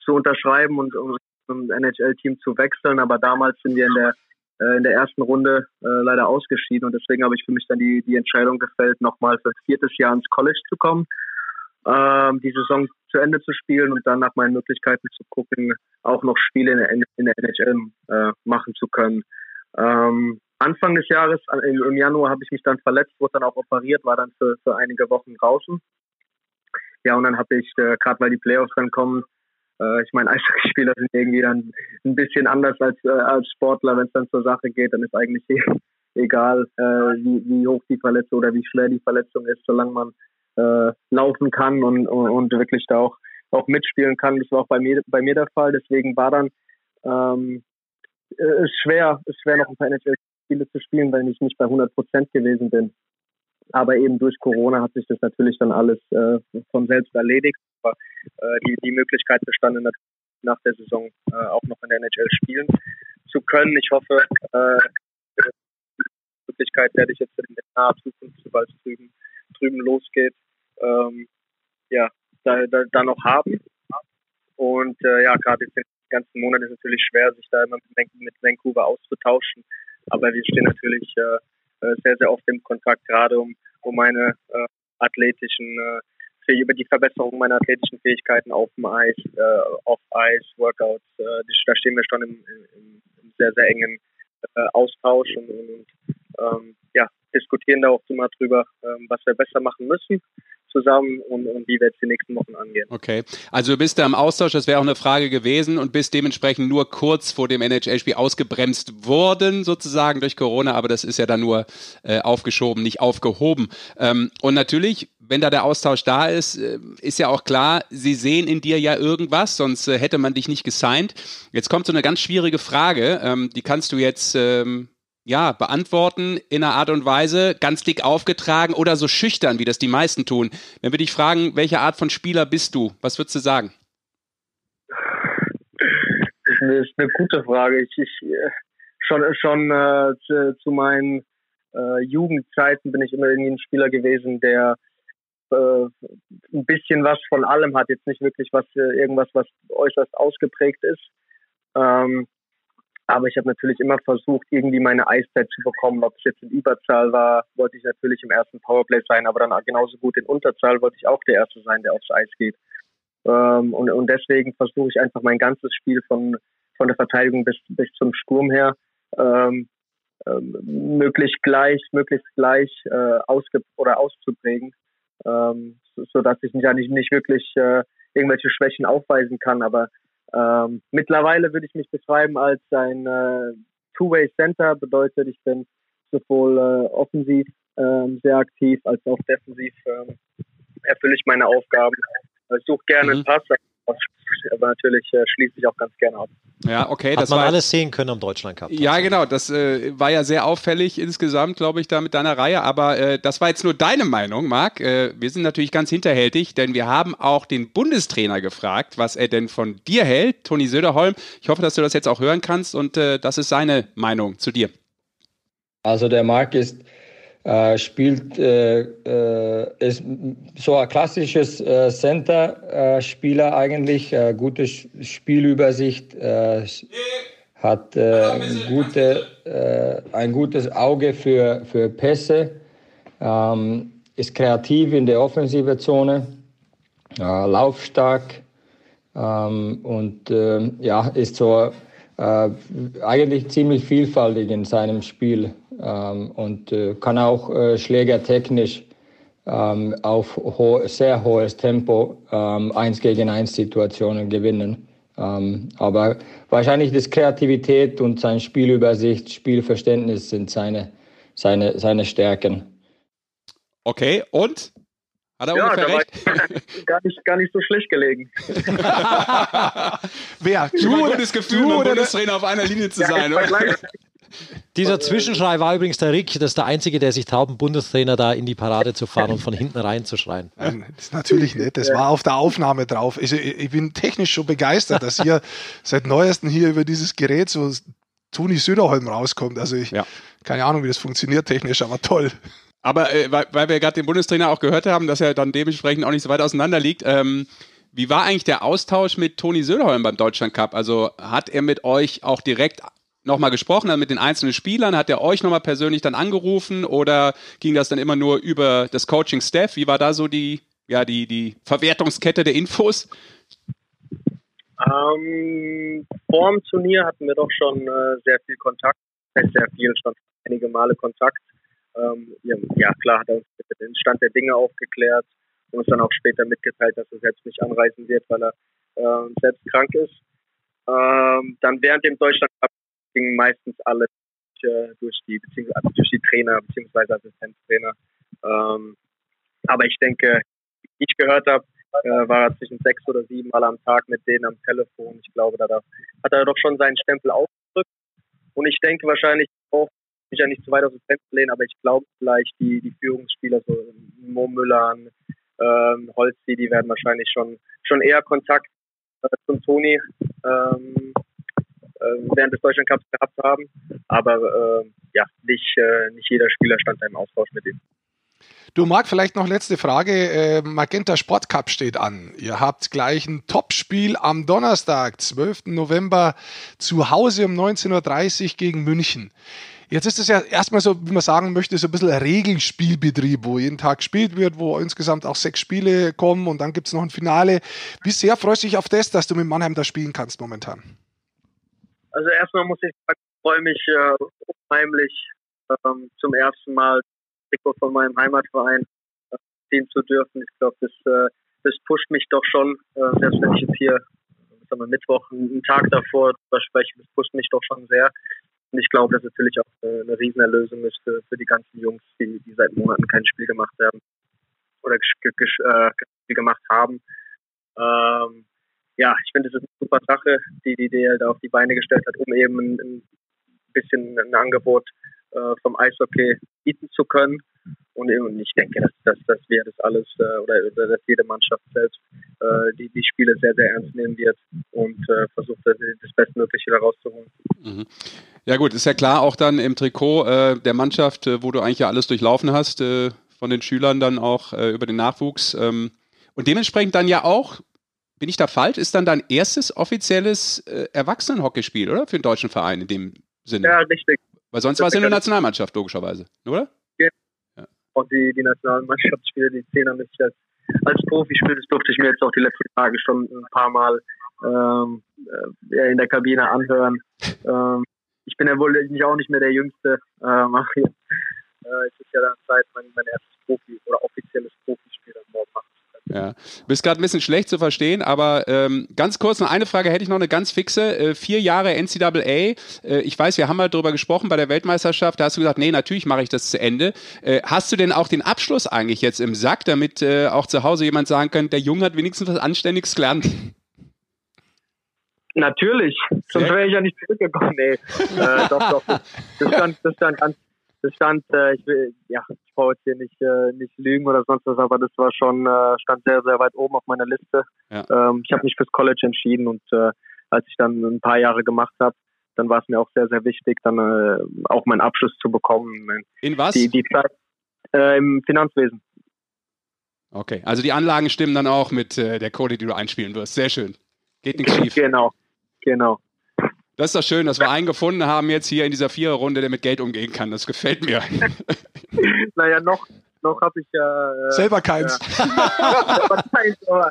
zu unterschreiben und um zum NHL-Team zu wechseln. Aber damals sind wir in der äh, in der ersten Runde äh, leider ausgeschieden und deswegen habe ich für mich dann die, die Entscheidung gefällt, nochmal für viertes Jahr ins College zu kommen, ähm, die Saison zu Ende zu spielen und dann nach meinen Möglichkeiten zu gucken, auch noch Spiele in der, in der NHL äh, machen zu können. Ähm, Anfang des Jahres, im, im Januar, habe ich mich dann verletzt, wurde dann auch operiert, war dann für, für einige Wochen draußen. Ja, und dann habe ich, äh, gerade weil die Playoffs dann kommen, äh, ich meine, Eishockeyspieler sind irgendwie dann ein bisschen anders als, äh, als Sportler. Wenn es dann zur Sache geht, dann ist eigentlich egal, äh, wie, wie hoch die Verletzung oder wie schwer die Verletzung ist, solange man äh, laufen kann und, und, und wirklich da auch, auch mitspielen kann. Das war auch bei mir, bei mir der Fall. Deswegen war dann ähm, es schwer, es schwer noch ein paar NHL-Spiele zu spielen, weil ich nicht bei 100 Prozent gewesen bin. Aber eben durch Corona hat sich das natürlich dann alles äh, von selbst erledigt. Aber äh, die, die Möglichkeit bestand nach der Saison äh, auch noch in der NHL spielen zu können. Ich hoffe, äh, die Möglichkeit werde ich jetzt in der naher Zukunft, sobald es drüben, drüben losgeht, ähm, ja, da, da, da noch haben. Und äh, ja, gerade jetzt den ganzen Monat ist es natürlich schwer, sich da immer mit, mit Vancouver auszutauschen. Aber wir stehen natürlich äh, sehr, sehr oft im Kontakt, gerade um, um meine äh, athletischen, äh, über die Verbesserung meiner athletischen Fähigkeiten auf dem Eis, äh, auf Eis, Workouts. Äh, da stehen wir schon im, im, im sehr, sehr engen äh, Austausch und, und ähm, ja, diskutieren da auch immer drüber, ähm, was wir besser machen müssen zusammen und, und wie wir jetzt die nächsten Wochen angehen. Okay, also du bist da im Austausch, das wäre auch eine Frage gewesen und bist dementsprechend nur kurz vor dem NHL-Spiel ausgebremst worden, sozusagen durch Corona, aber das ist ja dann nur äh, aufgeschoben, nicht aufgehoben. Ähm, und natürlich, wenn da der Austausch da ist, äh, ist ja auch klar, sie sehen in dir ja irgendwas, sonst äh, hätte man dich nicht gesigned. Jetzt kommt so eine ganz schwierige Frage, ähm, die kannst du jetzt ähm, ja, beantworten in einer Art und Weise, ganz dick aufgetragen oder so schüchtern, wie das die meisten tun. Wenn wir dich fragen, welche Art von Spieler bist du, was würdest du sagen? Das ist eine, gute Frage. Ich, ich äh, schon schon äh, zu, zu, meinen äh, Jugendzeiten bin ich immer irgendwie ein Spieler gewesen, der äh, ein bisschen was von allem hat. Jetzt nicht wirklich was äh, irgendwas, was äußerst ausgeprägt ist. Ähm, aber ich habe natürlich immer versucht, irgendwie meine Eiszeit zu bekommen. Ob ich jetzt in Überzahl war, wollte ich natürlich im ersten Powerplay sein, aber dann genauso gut in Unterzahl wollte ich auch der Erste sein, der aufs Eis geht. Ähm, und, und deswegen versuche ich einfach mein ganzes Spiel von, von der Verteidigung bis, bis zum Sturm her ähm, ähm, möglichst gleich, möglichst gleich äh, ausge oder auszuprägen, ähm, so, so dass ich nicht, nicht wirklich äh, irgendwelche Schwächen aufweisen kann, aber ähm, mittlerweile würde ich mich beschreiben als ein äh, Two-Way Center, bedeutet, ich bin sowohl äh, offensiv ähm, sehr aktiv, als auch defensiv ähm, erfülle ich meine Aufgaben. Ich suche gerne mhm. einen Pass, aber natürlich äh, schließe ich auch ganz gerne ab. Ja, okay. Hat das man war, alles sehen können am Deutschland Cup. Ja, genau. Das äh, war ja sehr auffällig insgesamt, glaube ich, da mit deiner Reihe. Aber äh, das war jetzt nur deine Meinung, Marc. Äh, wir sind natürlich ganz hinterhältig, denn wir haben auch den Bundestrainer gefragt, was er denn von dir hält, Toni Söderholm. Ich hoffe, dass du das jetzt auch hören kannst und äh, das ist seine Meinung zu dir. Also der Marc ist äh, spielt äh, äh, ist so ein klassisches äh, Center-Spieler eigentlich, äh, gute Spielübersicht, äh, hat gute, ein gutes Auge für, für Pässe, ähm, ist kreativ in der offensive Zone, laufstark ähm, und ähm, ja, ist so eigentlich ziemlich vielfältig in seinem Spiel ähm, und äh, kann auch äh, schlägertechnisch ähm, auf ho sehr hohes Tempo ähm, 1 gegen 1 Situationen gewinnen. Ähm, aber wahrscheinlich das Kreativität und sein Spielübersicht, Spielverständnis sind seine, seine, seine Stärken. Okay, und? Hat er ja, ungefähr recht? gar, nicht, gar nicht so schlecht gelegen. Wer? Du, ein gutes Gefühl, du, mit Bundestrainer auf einer Linie zu ja, sein, oder? Dieser Zwischenschrei war übrigens der Rick, das ist der Einzige, der sich tauben Bundestrainer da in die Parade zu fahren und von hinten rein zu schreien. Nein, das ist natürlich nicht, das war auf der Aufnahme drauf. Ich, ich bin technisch schon begeistert, dass hier seit neuestem hier über dieses Gerät so Toni Söderholm rauskommt. Also ich, ja. keine Ahnung, wie das funktioniert technisch, aber toll. Aber äh, weil, weil, wir gerade den Bundestrainer auch gehört haben, dass er dann dementsprechend auch nicht so weit auseinander liegt, ähm, wie war eigentlich der Austausch mit Toni Söderholm beim Deutschland Cup? Also hat er mit euch auch direkt nochmal gesprochen mit den einzelnen Spielern? Hat er euch nochmal persönlich dann angerufen oder ging das dann immer nur über das Coaching-Staff? Wie war da so die, ja, die, die Verwertungskette der Infos? Ähm, vor dem Turnier hatten wir doch schon äh, sehr viel Kontakt, sehr viel, schon einige Male Kontakt. Ähm, ja, klar hat er uns den Stand der Dinge aufgeklärt und uns dann auch später mitgeteilt, dass er selbst nicht anreisen wird, weil er äh, selbst krank ist. Ähm, dann während dem Deutschland ging meistens alles äh, durch die beziehungsweise also durch die Trainer beziehungsweise Assistenztrainer. Ähm, aber ich denke, wie ich gehört habe, äh, war er zwischen sechs oder sieben Mal am Tag mit denen am Telefon. Ich glaube, da hat er doch schon seinen Stempel aufgedrückt. Und ich denke wahrscheinlich auch, mich ja nicht zu weit aus dem Fenster lehnen, aber ich glaube vielleicht die, die Führungsspieler, so Mo Müller, ähm, Holzi, die werden wahrscheinlich schon, schon eher Kontakt äh, zum Toni ähm, äh, während des Deutschland gehabt haben. Aber äh, ja, nicht, äh, nicht jeder Spieler stand da im Austausch mit ihm. Du Marc, vielleicht noch letzte Frage. Äh, Magenta Sport Cup steht an. Ihr habt gleich ein Topspiel am Donnerstag, 12. November, zu Hause um 19.30 Uhr gegen München. Jetzt ist es ja erstmal so, wie man sagen möchte, so ein bisschen ein Regelspielbetrieb, wo jeden Tag gespielt wird, wo insgesamt auch sechs Spiele kommen und dann gibt es noch ein Finale. Wie sehr freust du dich auf das, dass du mit Mannheim da spielen kannst momentan? Also erstmal muss ich sagen, ich freue mich äh, unheimlich ähm, zum ersten Mal Trikot von meinem Heimatverein äh, ziehen zu dürfen. Ich glaube, das, äh, das pusht mich doch schon, äh, selbst wenn ich jetzt hier sagen wir, Mittwoch einen Tag davor drüber spreche, das pusht mich doch schon sehr. Und ich glaube, dass es natürlich auch eine, eine Riesenerlösung ist für, für die ganzen Jungs, die, die seit Monaten kein Spiel gemacht haben oder äh, Spiel gemacht haben. Ähm, ja, ich finde, es ist eine super Sache, die die DL da auf die Beine gestellt hat, um eben ein, ein bisschen ein Angebot äh, vom Eishockey bieten zu können. Und, und ich denke, dass, dass, dass wir das alles äh, oder, oder dass jede Mannschaft selbst äh, die, die Spiele sehr, sehr ernst nehmen wird und äh, versucht, das, das Bestmögliche da rauszuholen. Mhm. Ja gut, ist ja klar, auch dann im Trikot äh, der Mannschaft, äh, wo du eigentlich ja alles durchlaufen hast, von den Schülern dann auch über den Nachwuchs. Ähm, und dementsprechend dann ja auch bin ich da falsch? Ist dann dein erstes offizielles äh, Erwachsenenhockeyspiel, oder? Für den deutschen Verein in dem Sinne? Ja, richtig. Weil sonst war es ja nur Nationalmannschaft, logischerweise, oder? Ja. ja. Und die, die Nationalmannschaftsspiele, die zehn mich als, als Profispiel, das durfte ich mir jetzt auch die letzten Tage schon ein paar Mal ähm, äh, in der Kabine anhören. ähm, ich bin ja wohl nicht auch nicht mehr der Jüngste. Ähm, äh, es ist ja dann Zeit, mein, mein erstes Profi- oder offizielles Profispiel am Morgen machen ja. Bist gerade ein bisschen schlecht zu verstehen, aber ähm, ganz kurz noch eine Frage hätte ich noch eine ganz fixe. Äh, vier Jahre NCAA. Äh, ich weiß, wir haben mal drüber gesprochen bei der Weltmeisterschaft. Da hast du gesagt, nee, natürlich mache ich das zu Ende. Äh, hast du denn auch den Abschluss eigentlich jetzt im Sack, damit äh, auch zu Hause jemand sagen könnte, der Junge hat wenigstens was Anständiges gelernt? Natürlich, sonst wäre ich ja nicht zurückgekommen. Nee, äh, doch, doch. Das stand, das stand ganz, das stand, äh, ich will, ja, brauche jetzt hier nicht, äh, nicht lügen oder sonst was, aber das war schon, äh, stand sehr, sehr weit oben auf meiner Liste. Ja. Ähm, ich habe mich fürs College entschieden und äh, als ich dann ein paar Jahre gemacht habe, dann war es mir auch sehr, sehr wichtig, dann äh, auch meinen Abschluss zu bekommen. In was? Die, die Zeit äh, im Finanzwesen. Okay, also die Anlagen stimmen dann auch mit äh, der Kohle, die du einspielen wirst. Sehr schön. Geht nichts schief. Genau, genau. Das ist doch schön, dass wir einen gefunden haben jetzt hier in dieser Viererrunde, der mit Geld umgehen kann. Das gefällt mir. Naja, noch, noch habe ich ja. Äh, Selber keins. wahrscheinlich, aber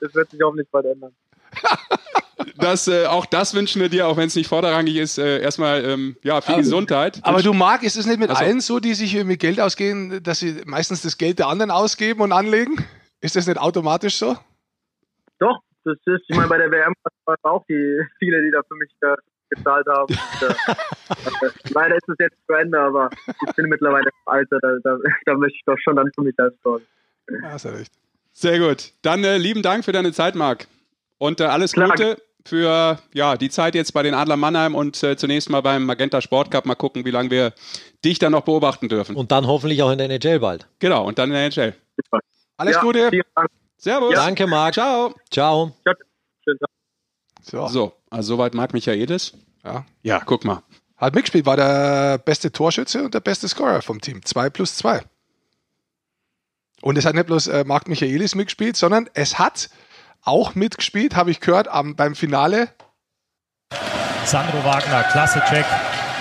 das wird sich auch nicht bald ändern. Das, äh, auch das wünschen wir dir, auch wenn es nicht vorderrangig ist. Äh, erstmal ähm, ja, viel Gesundheit. Aber du, Marc, ist es nicht mit Also- allen so, die sich mit Geld ausgehen, dass sie meistens das Geld der anderen ausgeben und anlegen? Ist das nicht automatisch so? Doch, das ist, ich meine, bei der WM waren auch die viele, die da für mich äh, gezahlt haben. Und, äh, leider ist es jetzt zu Ende, aber ich bin mittlerweile im Alter, da, da, da möchte ich doch schon dann für mich selbst sorgen. Ja, hast ja recht. Sehr gut. Dann äh, lieben Dank für deine Zeit, Marc. Und äh, alles Klar. Gute für ja, die Zeit jetzt bei den Adler Mannheim und äh, zunächst mal beim Magenta Sport Cup. Mal gucken, wie lange wir dich dann noch beobachten dürfen. Und dann hoffentlich auch in der NHL bald. genau, und dann in der NHL. Alles ja, Gute. Servus. Danke, Marc. Ciao. Ciao. Schönen Tag. So. So, also soweit Marc Michaelis. Ja. Ja, guck mal. Hat mitgespielt, war der beste Torschütze und der beste Scorer vom Team. 2 plus 2. Und es hat nicht bloß äh, Marc Michaelis mitgespielt, sondern es hat auch mitgespielt, habe ich gehört, am, beim Finale. Sandro Wagner, klasse Check.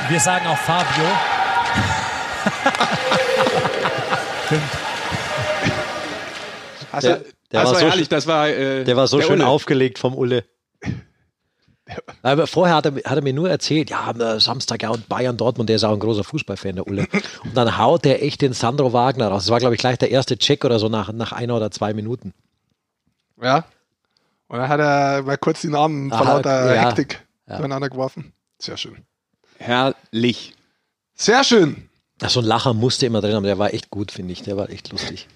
Wir sagen auch Fabio. Stimmt. Also, Der, der, das war war so, herrlich, das war äh, der war so der schön Ulle. aufgelegt vom Ulle. Aber vorher hat er, hat er mir nur erzählt, ja, am äh, Samstag ja und Bayern Dortmund, der ist auch ein großer Fußballfan, der Ulle. Und dann haut der echt den Sandro Wagner raus. Das war, glaube ich, gleich der erste Check oder so nach, nach einer oder zwei Minuten. ja. Und dann hat er mal kurz die Namen von lauter ja. Hektik durcheinander geworfen. Sehr schön. herrlich. Sehr schön. Ach, so ein Lacher musste immer drin haben, der war echt gut, finde ich. Der war echt lustig.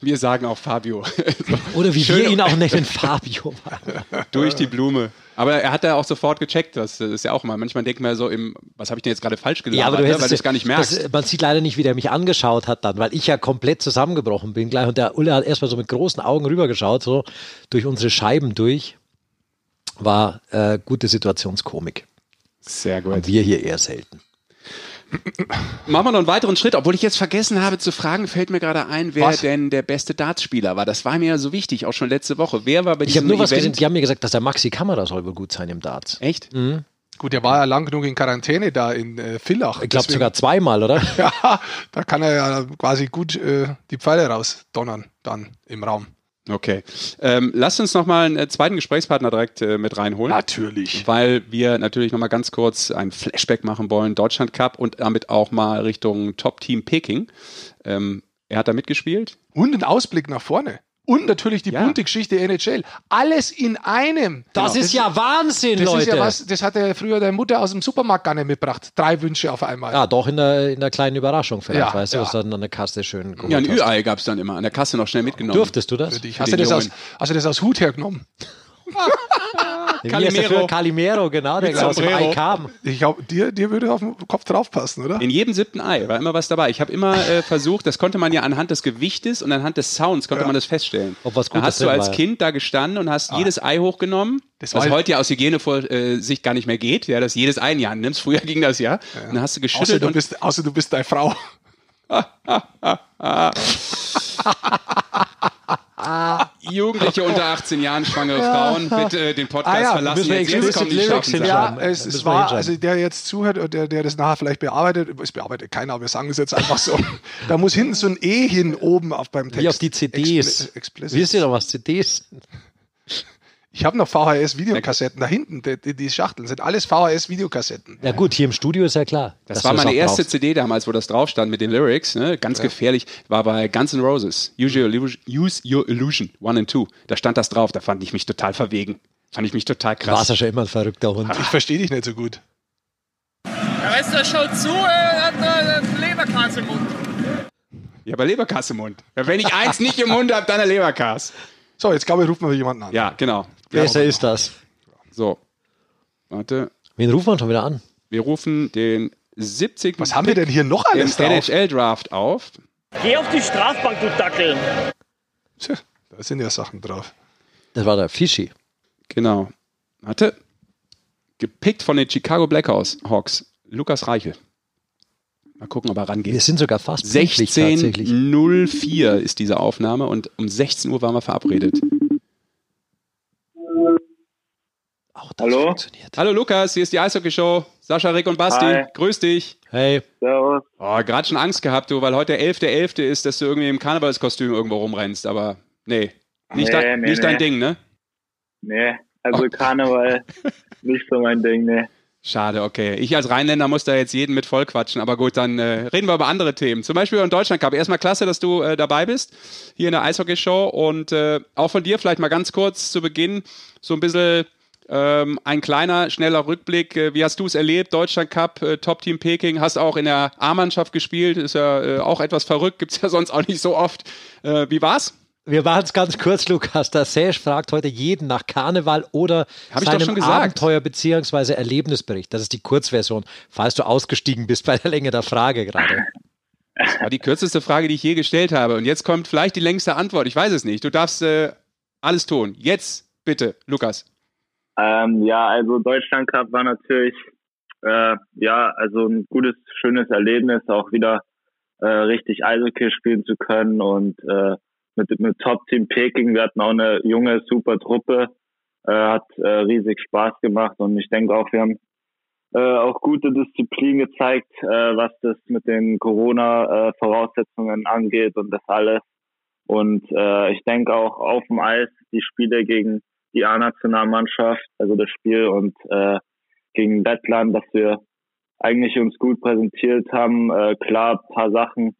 Wir sagen auch Fabio. Oder wie Schön- wir ihn auch nennen, Fabio. Durch die Blume. Aber er hat da auch sofort gecheckt. Das ist ja auch mal. Manchmal denkt man so im, was habe ich denn jetzt gerade falsch gesagt? Ja, aber du ne? hättest weil du es gar nicht merkst. Das, man sieht leider nicht, wie der mich angeschaut hat dann, weil ich ja komplett zusammengebrochen bin gleich. Und der Ulle hat erstmal so mit großen Augen rübergeschaut, so durch unsere Scheiben durch. War äh, gute Situationskomik. Sehr gut. Und wir hier eher selten. Machen wir noch einen weiteren Schritt, obwohl ich jetzt vergessen habe zu fragen, fällt mir gerade ein, wer Was? denn der beste Dartspieler war. Das war mir ja so wichtig, auch schon letzte Woche. Wer war bei Ich habe diesem nur was Event? gesehen, die haben mir gesagt, dass der Maxi Kamera soll wohl gut sein im Darts. Echt? Gut, der war ja lang genug in Quarantäne da in äh, Villach. Ich glaube sogar zweimal, oder? Ja, da kann er ja quasi gut äh, die Pfeile rausdonnern dann im Raum. Okay. Ähm, lasst uns nochmal einen äh, zweiten Gesprächspartner direkt äh, mit reinholen. Natürlich. Weil wir natürlich nochmal ganz kurz ein Flashback machen wollen, Deutschland Cup und damit auch mal Richtung Top-Team Peking. Ähm, er hat da mitgespielt. Und ein Ausblick nach vorne. Und natürlich die Ja. bunte Geschichte NHL. Alles in einem. Das Genau. ist ja Wahnsinn, das Leute. Ist ja was, das hat ja früher deine Mutter aus dem Supermarkt gar nicht mitgebracht. Drei Wünsche auf einmal. ja, doch in der, in der kleinen Überraschung vielleicht, Ja, weißt du, ja. was du dann an der Kasse schön Ja, ein. Ü-Ei gab es dann immer an der Kasse noch schnell mitgenommen. Durftest du das? Für dich. Für Hast du, das aus, hast du das aus Hut hergenommen? Calimero. Calimero, genau, der Mit aus dem. Ei kam. Ich glaube, dir, dir würde auf den Kopf draufpassen, oder? In jedem siebten Ei war immer was dabei. Ich habe immer äh, versucht, das konnte man ja anhand des Gewichtes und anhand des Sounds konnte man das feststellen. Ob was da Gutes hast du als war. Kind da gestanden und hast jedes Ei hochgenommen, Das was war- heute ja aus Hygienesicht gar nicht mehr geht, ja, dass jedes Ei in die Hand nimmst. Früher ging das ja. Und dann hast du Außer geschüttelt du, und bist, außer du bist deine Frau. Jugendliche unter 18 Jahren, schwangere Frauen, bitte den Podcast Ah ja, verlassen. müssen Jetzt, jetzt kommen die Lyrics. Ja, es, es war, also der jetzt zuhört und der, der das nachher vielleicht bearbeitet, es bearbeitet keiner, aber wir sagen es jetzt einfach so. da muss hinten so ein E hin oben auf beim Text. Wie auf die CDs. Expli- explicit. Wisst ihr noch was CDs? Ich habe noch VHS-Videokassetten da hinten. Die, die, Schachteln sind alles VHS-Videokassetten. Ja gut, hier im Studio ist ja klar. Das war meine erste brauchst. CD damals, wo das drauf stand mit den Lyrics. Ne? Ganz ja. gefährlich. War bei Guns N' Roses. Use Your, Illusion, Use Your Illusion 1 and 2. Da stand das drauf. Da fand ich mich total verwegen. Fand ich mich total krass. Warst ja schon immer ein verrückter Hund. Ich verstehe dich nicht so gut. Ja, weißt du, schaut zu, er hat eine Leberkas im Mund. Ja, aber Leberkas im Mund. Wenn ich eins nicht im Mund habe, dann eine Leberkas. So, jetzt glaube ich, rufen wir jemanden an. Ja, genau. Besser ist das. So. Warte. Wen rufen wir schon wieder an? Wir rufen den 70. Was haben wir denn hier noch alles Den NHL-Draft auf. Geh auf die Strafbank, du Dackel. Tja, da sind ja Sachen drauf. Das war der Fischi. Genau. Warte. Gepickt von den Chicago Blackhawks. Lukas Reichel. Mal gucken, ob er rangeht. Wir sind sogar fast 16.04 ist diese Aufnahme und um 16 Uhr waren wir verabredet. Auch das Hallo? funktioniert. Hallo Lukas, hier ist die Eishockey-Show. Sascha, Rick und Basti. Hi. Grüß dich. Hey. Servus. Oh, gerade schon Angst gehabt, du, weil heute der 11.11. .11. ist, dass du irgendwie im Karnevalskostüm irgendwo rumrennst, aber nee. Nicht, nee, dein, nee, nicht nee. dein Ding, ne? Nee, also oh. Karneval nicht so mein Ding, ne. Schade, okay. Ich als Rheinländer muss da jetzt jeden mit vollquatschen, aber gut, dann äh, reden wir über andere Themen. Zum Beispiel über den Deutschland Cup. Erstmal klasse, dass du äh, dabei bist hier in der Eishockey-Show und äh, auch von dir vielleicht mal ganz kurz zu Beginn so ein bisschen ähm, ein kleiner, schneller Rückblick. Äh, wie hast du es erlebt? Deutschland Cup, äh, Top-Team Peking, hast auch in der A-Mannschaft gespielt, ist ja äh, auch etwas verrückt, gibt's ja sonst auch nicht so oft. Wie war's? Wir waren es ganz kurz, Lukas. Der Sesh fragt heute jeden nach Karneval oder Hab seinem Abenteuer bzw. Erlebnisbericht. Das ist die Kurzversion, falls du ausgestiegen bist bei der Länge der Frage gerade. Das war die kürzeste Frage, die ich je gestellt habe. Und jetzt kommt vielleicht die längste Antwort. Ich weiß es nicht. Du darfst äh, alles tun. Jetzt bitte, Lukas. Ähm, ja, also Deutschland Cup war natürlich äh, ja also ein gutes, schönes Erlebnis, auch wieder äh, richtig Eishockey spielen zu können und äh, mit, mit Top Team Peking. Wir hatten auch eine junge, super Truppe. Äh, hat äh, riesig Spaß gemacht und ich denke auch, wir haben äh, auch gute Disziplin gezeigt, äh, was das mit den Corona-Voraussetzungen angeht und das alles. Und äh, ich denke auch auf dem Eis die Spiele gegen die A-Nationalmannschaft, also das Spiel und äh, gegen Lettland, dass wir eigentlich uns gut präsentiert haben. Äh, klar, paar Sachen,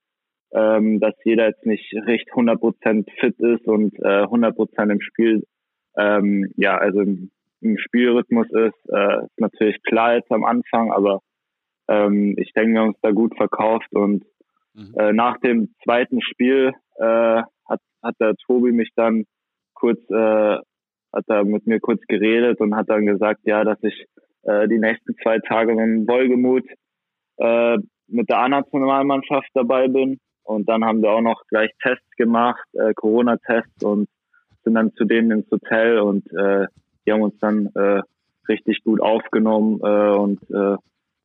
ähm, dass jeder jetzt nicht recht 100% fit ist und äh, 100% im Spiel, ähm, ja, also im, im Spielrhythmus ist, äh, ist natürlich klar jetzt am Anfang, aber ähm, ich denke, wir haben uns da gut verkauft und mhm. äh, nach dem zweiten Spiel äh, hat, hat der Tobi mich dann kurz, äh, hat er mit mir kurz geredet und hat dann gesagt, ja, dass ich äh, die nächsten zwei Tage mit Wohlgemut äh, mit der A-Nationalmannschaft dabei bin und dann haben wir auch noch gleich Tests gemacht, äh, Corona-Tests und sind dann zu denen ins Hotel und äh, die haben uns dann äh, richtig gut aufgenommen äh, und äh,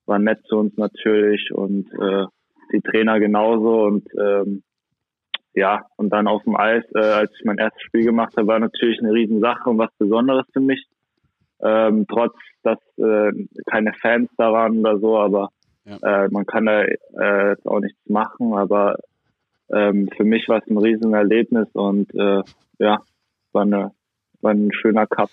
waren nett zu uns natürlich und äh, die Trainer genauso und ähm, ja, und dann auf dem Eis, äh, als ich mein erstes Spiel gemacht habe, war natürlich eine Riesensache und was Besonderes für mich. Ähm, trotz, dass äh, keine Fans da waren oder so, aber ja. äh, man kann da äh, jetzt auch nichts machen, aber ähm, für mich war es ein Riesenerlebnis und äh, ja, war, eine, war ein schöner Cup.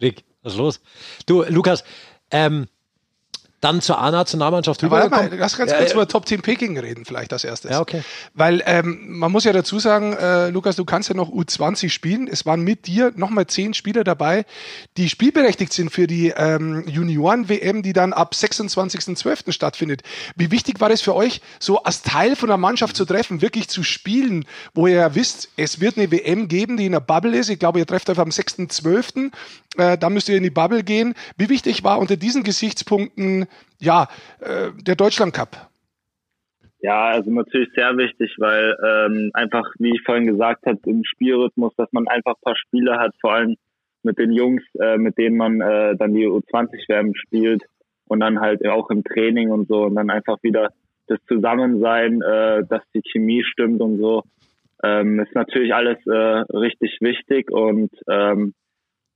Rick, was ist los? Du, Lukas, ähm, dann zur A-Nationalmannschaft rüber. Warte mal, lass ganz kurz ja, über Top Team Peking reden, vielleicht als erstes. Ja, okay. Weil ähm, man muss ja dazu sagen, äh, Lukas, du kannst ja noch U20 spielen. Es waren mit dir nochmal zehn Spieler dabei, die spielberechtigt sind für die ähm, Junioren-WM, die dann ab 26.12. stattfindet. Wie wichtig war es für euch, so als Teil von der Mannschaft zu treffen, wirklich zu spielen, wo ihr ja wisst, es wird eine WM geben, die in der Bubble ist. Ich glaube, ihr trefft euch am 6.12. Äh, da müsst ihr in die Bubble gehen. Wie wichtig war unter diesen Gesichtspunkten ja, äh, der Deutschland Cup? Ja, also natürlich sehr wichtig, weil ähm, einfach, wie ich vorhin gesagt habe, im Spielrhythmus, dass man einfach ein paar Spiele hat, vor allem mit den Jungs, äh, mit denen man äh, dann die U20-WM spielt und dann halt auch im Training und so und dann einfach wieder das Zusammensein, äh, dass die Chemie stimmt und so, ähm, ist natürlich alles äh, richtig wichtig und ähm,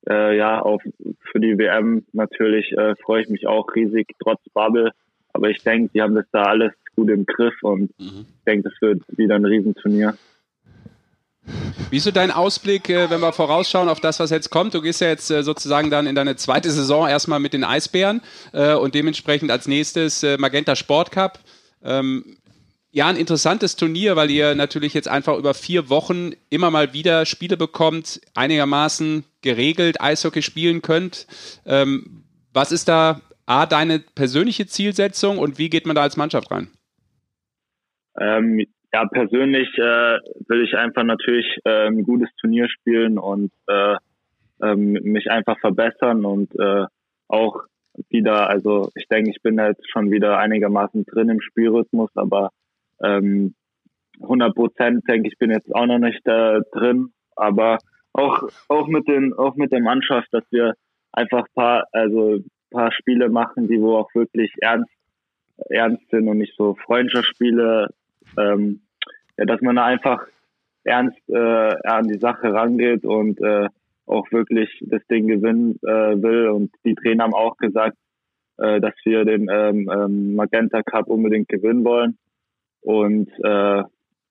äh, ja, auf, für die WM natürlich äh, freue ich mich auch riesig, trotz Bubble. Aber ich denke, die haben das da alles gut im Griff und mhm. ich denke, das wird wieder ein Riesenturnier. Wie ist so dein Ausblick, äh, wenn wir vorausschauen auf das, was jetzt kommt? Du gehst ja jetzt äh, sozusagen dann in deine zweite Saison erstmal mit den Eisbären äh, und dementsprechend als nächstes Magenta Sport Cup. Ja, ein interessantes Turnier, weil ihr natürlich jetzt einfach über vier Wochen immer mal wieder Spiele bekommt, einigermaßen geregelt Eishockey spielen könnt. Ähm, was ist da A, deine persönliche Zielsetzung und wie geht man da als Mannschaft rein? Ähm, ja, persönlich äh, will ich einfach natürlich äh, ein gutes Turnier spielen und äh, ähm, mich einfach verbessern und äh, auch wieder, also ich denke, ich bin jetzt schon wieder einigermaßen drin im Spielrhythmus, aber ähm, 100 Prozent denke ich bin jetzt auch noch nicht äh, drin, aber auch auch mit den auch mit der Mannschaft, dass wir einfach paar also paar Spiele machen, die wo auch wirklich ernst ernst sind und nicht so Freundschaftsspiele, ähm, ja, dass man da einfach ernst äh, an die Sache rangeht und äh, auch wirklich das Ding gewinnen äh, will. Und die Trainer haben auch gesagt, äh, dass wir den ähm, ähm, Magenta Cup unbedingt gewinnen wollen. Und äh,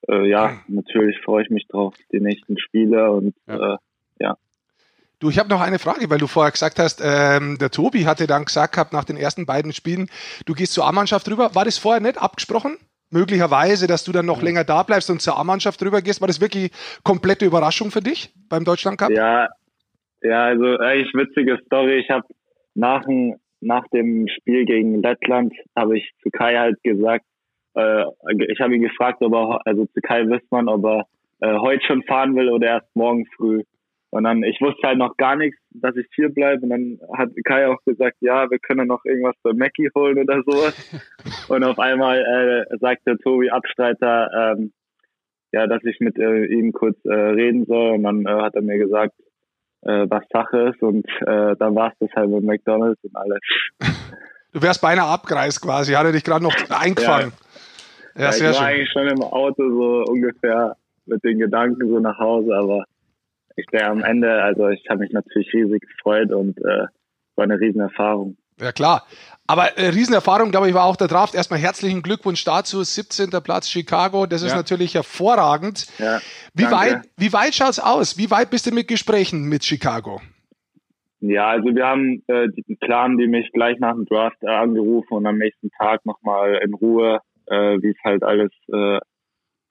äh, ja, natürlich freue ich mich drauf, die nächsten Spiele und ja. Äh, ja. Du, ich habe noch eine Frage, weil du vorher gesagt hast, ähm, der Tobi hatte dann gesagt gehabt nach den ersten beiden Spielen, du gehst zur A-Mannschaft rüber. War das vorher nicht abgesprochen? möglicherweise, dass du dann noch länger da bleibst und zur A-Mannschaft drüber gehst. War das wirklich komplette Überraschung für dich beim Deutschland Cup? Ja, ja, also eigentlich witzige Story. Ich habe nach, nach dem Spiel gegen Lettland habe ich zu Kai halt gesagt, äh, ich habe ihn gefragt, ob er, also zu Kai Wissmann, ob er äh, heute schon fahren will oder erst morgen früh. Und dann, ich wusste halt noch gar nichts, dass ich hier bleibe. Und dann hat Kai auch gesagt, ja, wir können noch irgendwas bei Mackie holen oder sowas. und auf einmal äh, sagte Tobi Abstreiter, ähm, ja, dass ich mit äh, ihm kurz äh, reden soll. Und dann äh, hat er mir gesagt, äh, was Sache ist. Und äh, dann war es das halt mit McDonalds und alles. Du wärst beinahe abgereist quasi, hat er dich gerade noch eingefangen. Ja, ich war schön. eigentlich schon im Auto so ungefähr mit den Gedanken so nach Hause, aber ich wäre am Ende, also ich habe mich natürlich riesig gefreut und äh, war eine Riesenerfahrung. Ja klar. Aber äh, Riesenerfahrung, glaube ich, war auch der Draft. Erstmal herzlichen Glückwunsch dazu. 17. Platz Chicago. Das ist ja. natürlich hervorragend. Ja, wie, weit, wie weit schaut's aus? Wie weit bist du mit Gesprächen mit Chicago? Ja, also wir haben äh, die Plan, die mich gleich nach dem Draft äh, angerufen und am nächsten Tag nochmal in Ruhe, äh, wie es halt alles äh,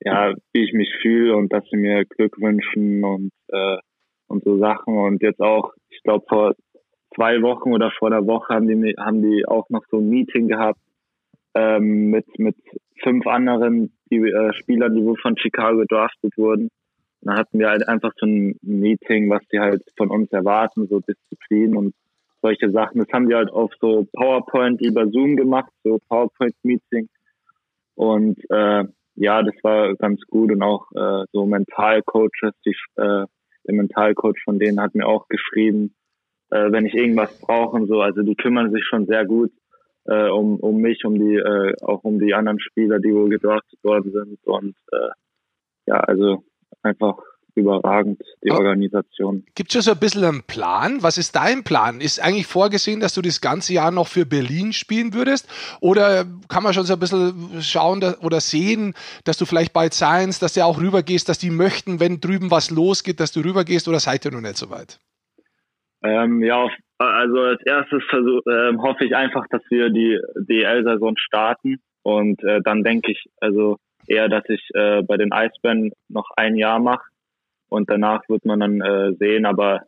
ja, wie ich mich fühle und dass sie mir Glück wünschen und, äh, und so Sachen. Und jetzt auch, ich glaube, vor zwei Wochen oder vor der Woche haben die, haben die auch noch so ein Meeting gehabt ähm, mit, mit fünf anderen die, äh, Spielern, die wohl von Chicago gedraftet wurden. Und dann hatten wir halt einfach so ein Meeting, was die halt von uns erwarten, so Disziplin und solche Sachen. Das haben die halt auf so PowerPoint über Zoom gemacht, so PowerPoint-Meeting. Und äh, ja, das war ganz gut und auch äh, so Mentalcoaches, die, äh, der Mentalcoach von denen hat mir auch geschrieben, äh, wenn ich irgendwas brauche und so, also die kümmern sich schon sehr gut äh, um, um mich, um die, äh, auch um die anderen Spieler, die wohl gedraftet worden sind. Und äh, ja, also einfach überragend, die Aber Organisation. Gibt es schon so ein bisschen einen Plan? Was ist dein Plan? Ist eigentlich vorgesehen, dass du das ganze Jahr noch für Berlin spielen würdest? Oder kann man schon so ein bisschen schauen oder sehen, dass du vielleicht bald Science, dass du auch rübergehst, dass die möchten, wenn drüben was losgeht, dass du rübergehst oder seid ihr noch nicht so weit? Ähm, ja, also als erstes versuch, äh, hoffe ich einfach, dass wir die DL-Saison starten und äh, dann denke ich also eher, dass ich äh, bei den Eisbären noch ein Jahr mache und danach wird man dann äh, sehen. Aber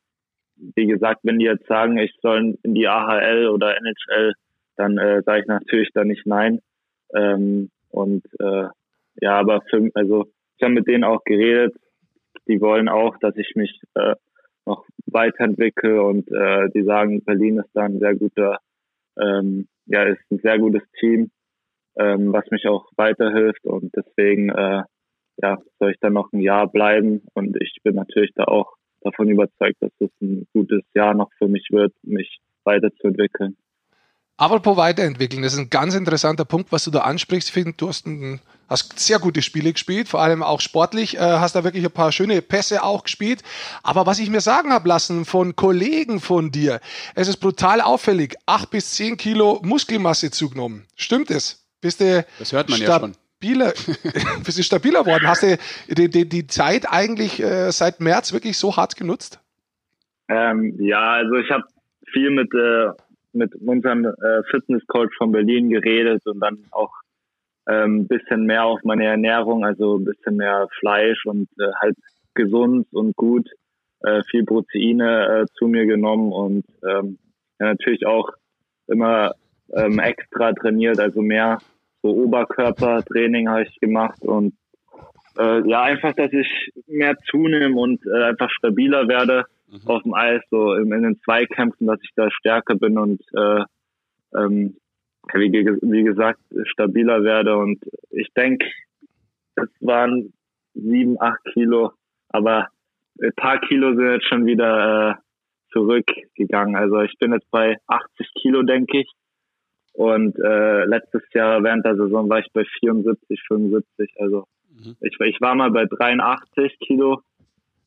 wie gesagt, wenn die jetzt sagen, ich soll in die AHL oder NHL, dann äh, sage ich natürlich da nicht nein. Ähm, und äh, ja, aber für, also ich habe mit denen auch geredet. Die wollen auch, dass ich mich äh, noch weiterentwickle und äh, die sagen, Berlin ist da ein sehr guter, ähm, ja, ist ein sehr gutes Team, ähm, was mich auch weiterhilft und deswegen äh, ja, soll ich dann noch ein Jahr bleiben. Und ich bin natürlich da auch davon überzeugt, dass es ein gutes Jahr noch für mich wird, mich weiterzuentwickeln. Apropos weiterentwickeln, das ist ein ganz interessanter Punkt, was du da ansprichst. Ich finde, du hast, ein, hast sehr gute Spiele gespielt, vor allem auch sportlich, äh, hast da wirklich ein paar schöne Pässe auch gespielt. Aber was ich mir sagen habe lassen von Kollegen von dir, es ist brutal auffällig, acht bis zehn Kilo Muskelmasse zugenommen. Stimmt es? Bist du das hört man ja schon stabiler, bist stabiler worden? Hast du die, die, die Zeit eigentlich äh, seit März wirklich so hart genutzt? Ähm, ja, also ich habe viel mit, äh, mit unserem äh, Fitnesscoach von Berlin geredet und dann auch ein ähm, bisschen mehr auf meine Ernährung, also ein bisschen mehr Fleisch und äh, halt gesund und gut, äh, viel Proteine äh, zu mir genommen und ähm, ja, natürlich auch immer ähm, extra trainiert, also mehr so Oberkörpertraining habe ich gemacht und äh, ja, einfach, dass ich mehr zunehme und äh, einfach stabiler werde mhm. auf dem Eis, so in, in den Zweikämpfen, dass ich da stärker bin und äh, ähm, wie, wie gesagt, stabiler werde. Und ich denke, es waren sieben, acht Kilo, aber ein paar Kilo sind jetzt schon wieder äh, zurückgegangen. Also ich bin jetzt bei 80 Kilo, denke ich. Und äh, letztes Jahr während der Saison war ich bei 74, 75. Also mhm. ich, ich war mal bei 83 Kilo.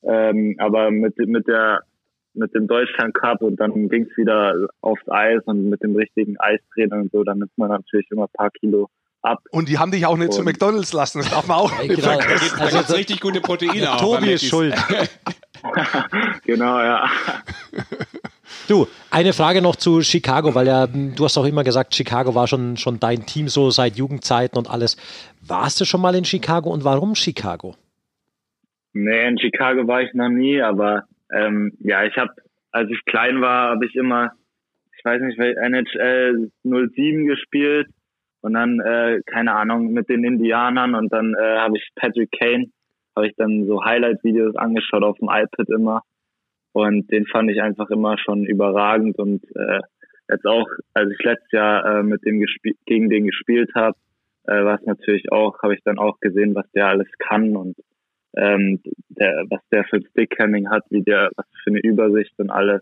Ähm, aber mit, mit der mit dem Deutschland Cup und dann ging es wieder aufs Eis und mit dem richtigen Eistrainer und so, dann nimmt man natürlich immer ein paar Kilo ab. Und die haben dich auch nicht und zu McDonalds lassen, das darf man auch nicht genau. vergessen. Da gibt es richtig gute Proteine. Tobi ist schuld. genau, ja. Du, eine Frage noch zu Chicago, weil ja, du hast auch immer gesagt, Chicago war schon, schon dein Team so seit Jugendzeiten und alles. Warst du schon mal in Chicago und warum Chicago? Nee, in Chicago war ich noch nie, aber ähm, ja, ich habe, als ich klein war, habe ich immer, ich weiß nicht, NHL 07 gespielt und dann, äh, keine Ahnung, mit den Indianern und dann äh, habe ich Patrick Kane, habe ich dann so Highlight-Videos angeschaut auf dem iPad immer und den fand ich einfach immer schon überragend und äh, jetzt auch, als ich letztes Jahr äh, mit dem gegen den gespielt habe, äh, war es natürlich auch, habe ich dann auch gesehen, was der alles kann und ähm, der, was der für ein Stickhandling hat, wie der, was für eine Übersicht und alles.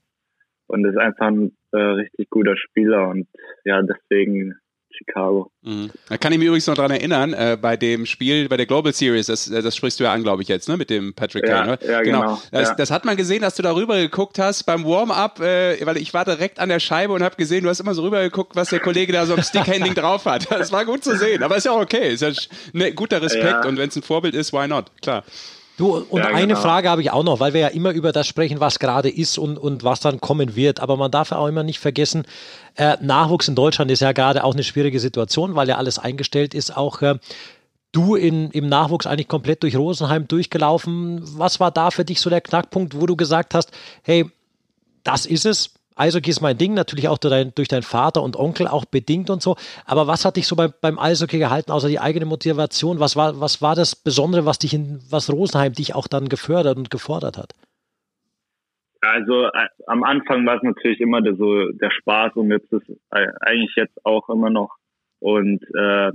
Und ist einfach ein äh, richtig guter Spieler und ja, deswegen Chicago. Mhm. Da kann ich mich übrigens noch dran erinnern, äh, bei dem Spiel, bei der Global Series, das, äh, das sprichst du ja an, glaube ich, jetzt, ne, mit dem Patrick ja, Kane. Ne? Ja, genau. genau. Das, ja. das, hat man gesehen, dass du da rüber geguckt hast beim Warm-up, äh, weil ich war direkt an der Scheibe und habe gesehen, du hast immer so rüber geguckt, was der Kollege da so im Stickhandling drauf hat. Das war gut zu sehen, aber ist ja auch okay, ist ja ein guter Respekt und wenn es ein Vorbild ist, why not? Klar. Du, und ja, eine genau. Frage habe ich auch noch, weil wir ja immer über das sprechen, was gerade ist und, und was dann kommen wird. Aber man darf auch immer nicht vergessen, äh, Nachwuchs in Deutschland ist ja gerade auch eine schwierige Situation, weil ja alles eingestellt ist. Auch äh, du in, im Nachwuchs eigentlich komplett durch Rosenheim durchgelaufen. Was war da für dich so der Knackpunkt, wo du gesagt hast, hey, das ist es, Eishockey ist mein Ding, natürlich auch durch, dein, durch deinen Vater und Onkel auch bedingt und so. Aber was hat dich so beim, beim Eishockey gehalten, außer die eigene Motivation? Was war, was war das Besondere, was dich in, was Rosenheim dich auch dann gefördert und gefordert hat? Also äh, am Anfang war es natürlich immer der, so der Spaß und jetzt ist äh, eigentlich jetzt auch immer noch. Und äh,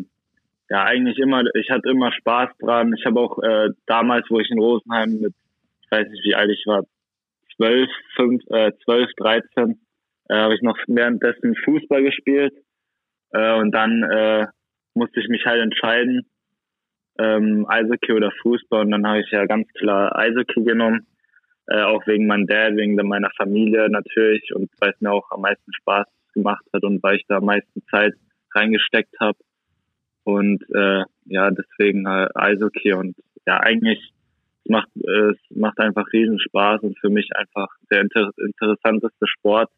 ja, eigentlich immer, ich hatte immer Spaß dran. Ich habe auch äh, damals, wo ich in Rosenheim mit, ich weiß nicht, wie alt ich war, 12, 5, äh, 12 13 äh, habe ich noch währenddessen Fußball gespielt. Äh, und dann äh, musste ich mich halt entscheiden, ähm, Eishockey oder Fußball. Und dann habe ich ja ganz klar Eishockey genommen. Äh, auch wegen meinem Dad, wegen meiner Familie natürlich und weil es mir auch am meisten Spaß gemacht hat und weil ich da am meisten Zeit reingesteckt habe. Und äh, ja, deswegen äh, Eishockey und ja, eigentlich macht, es macht einfach riesen Spaß und für mich einfach der inter interessanteste Sport,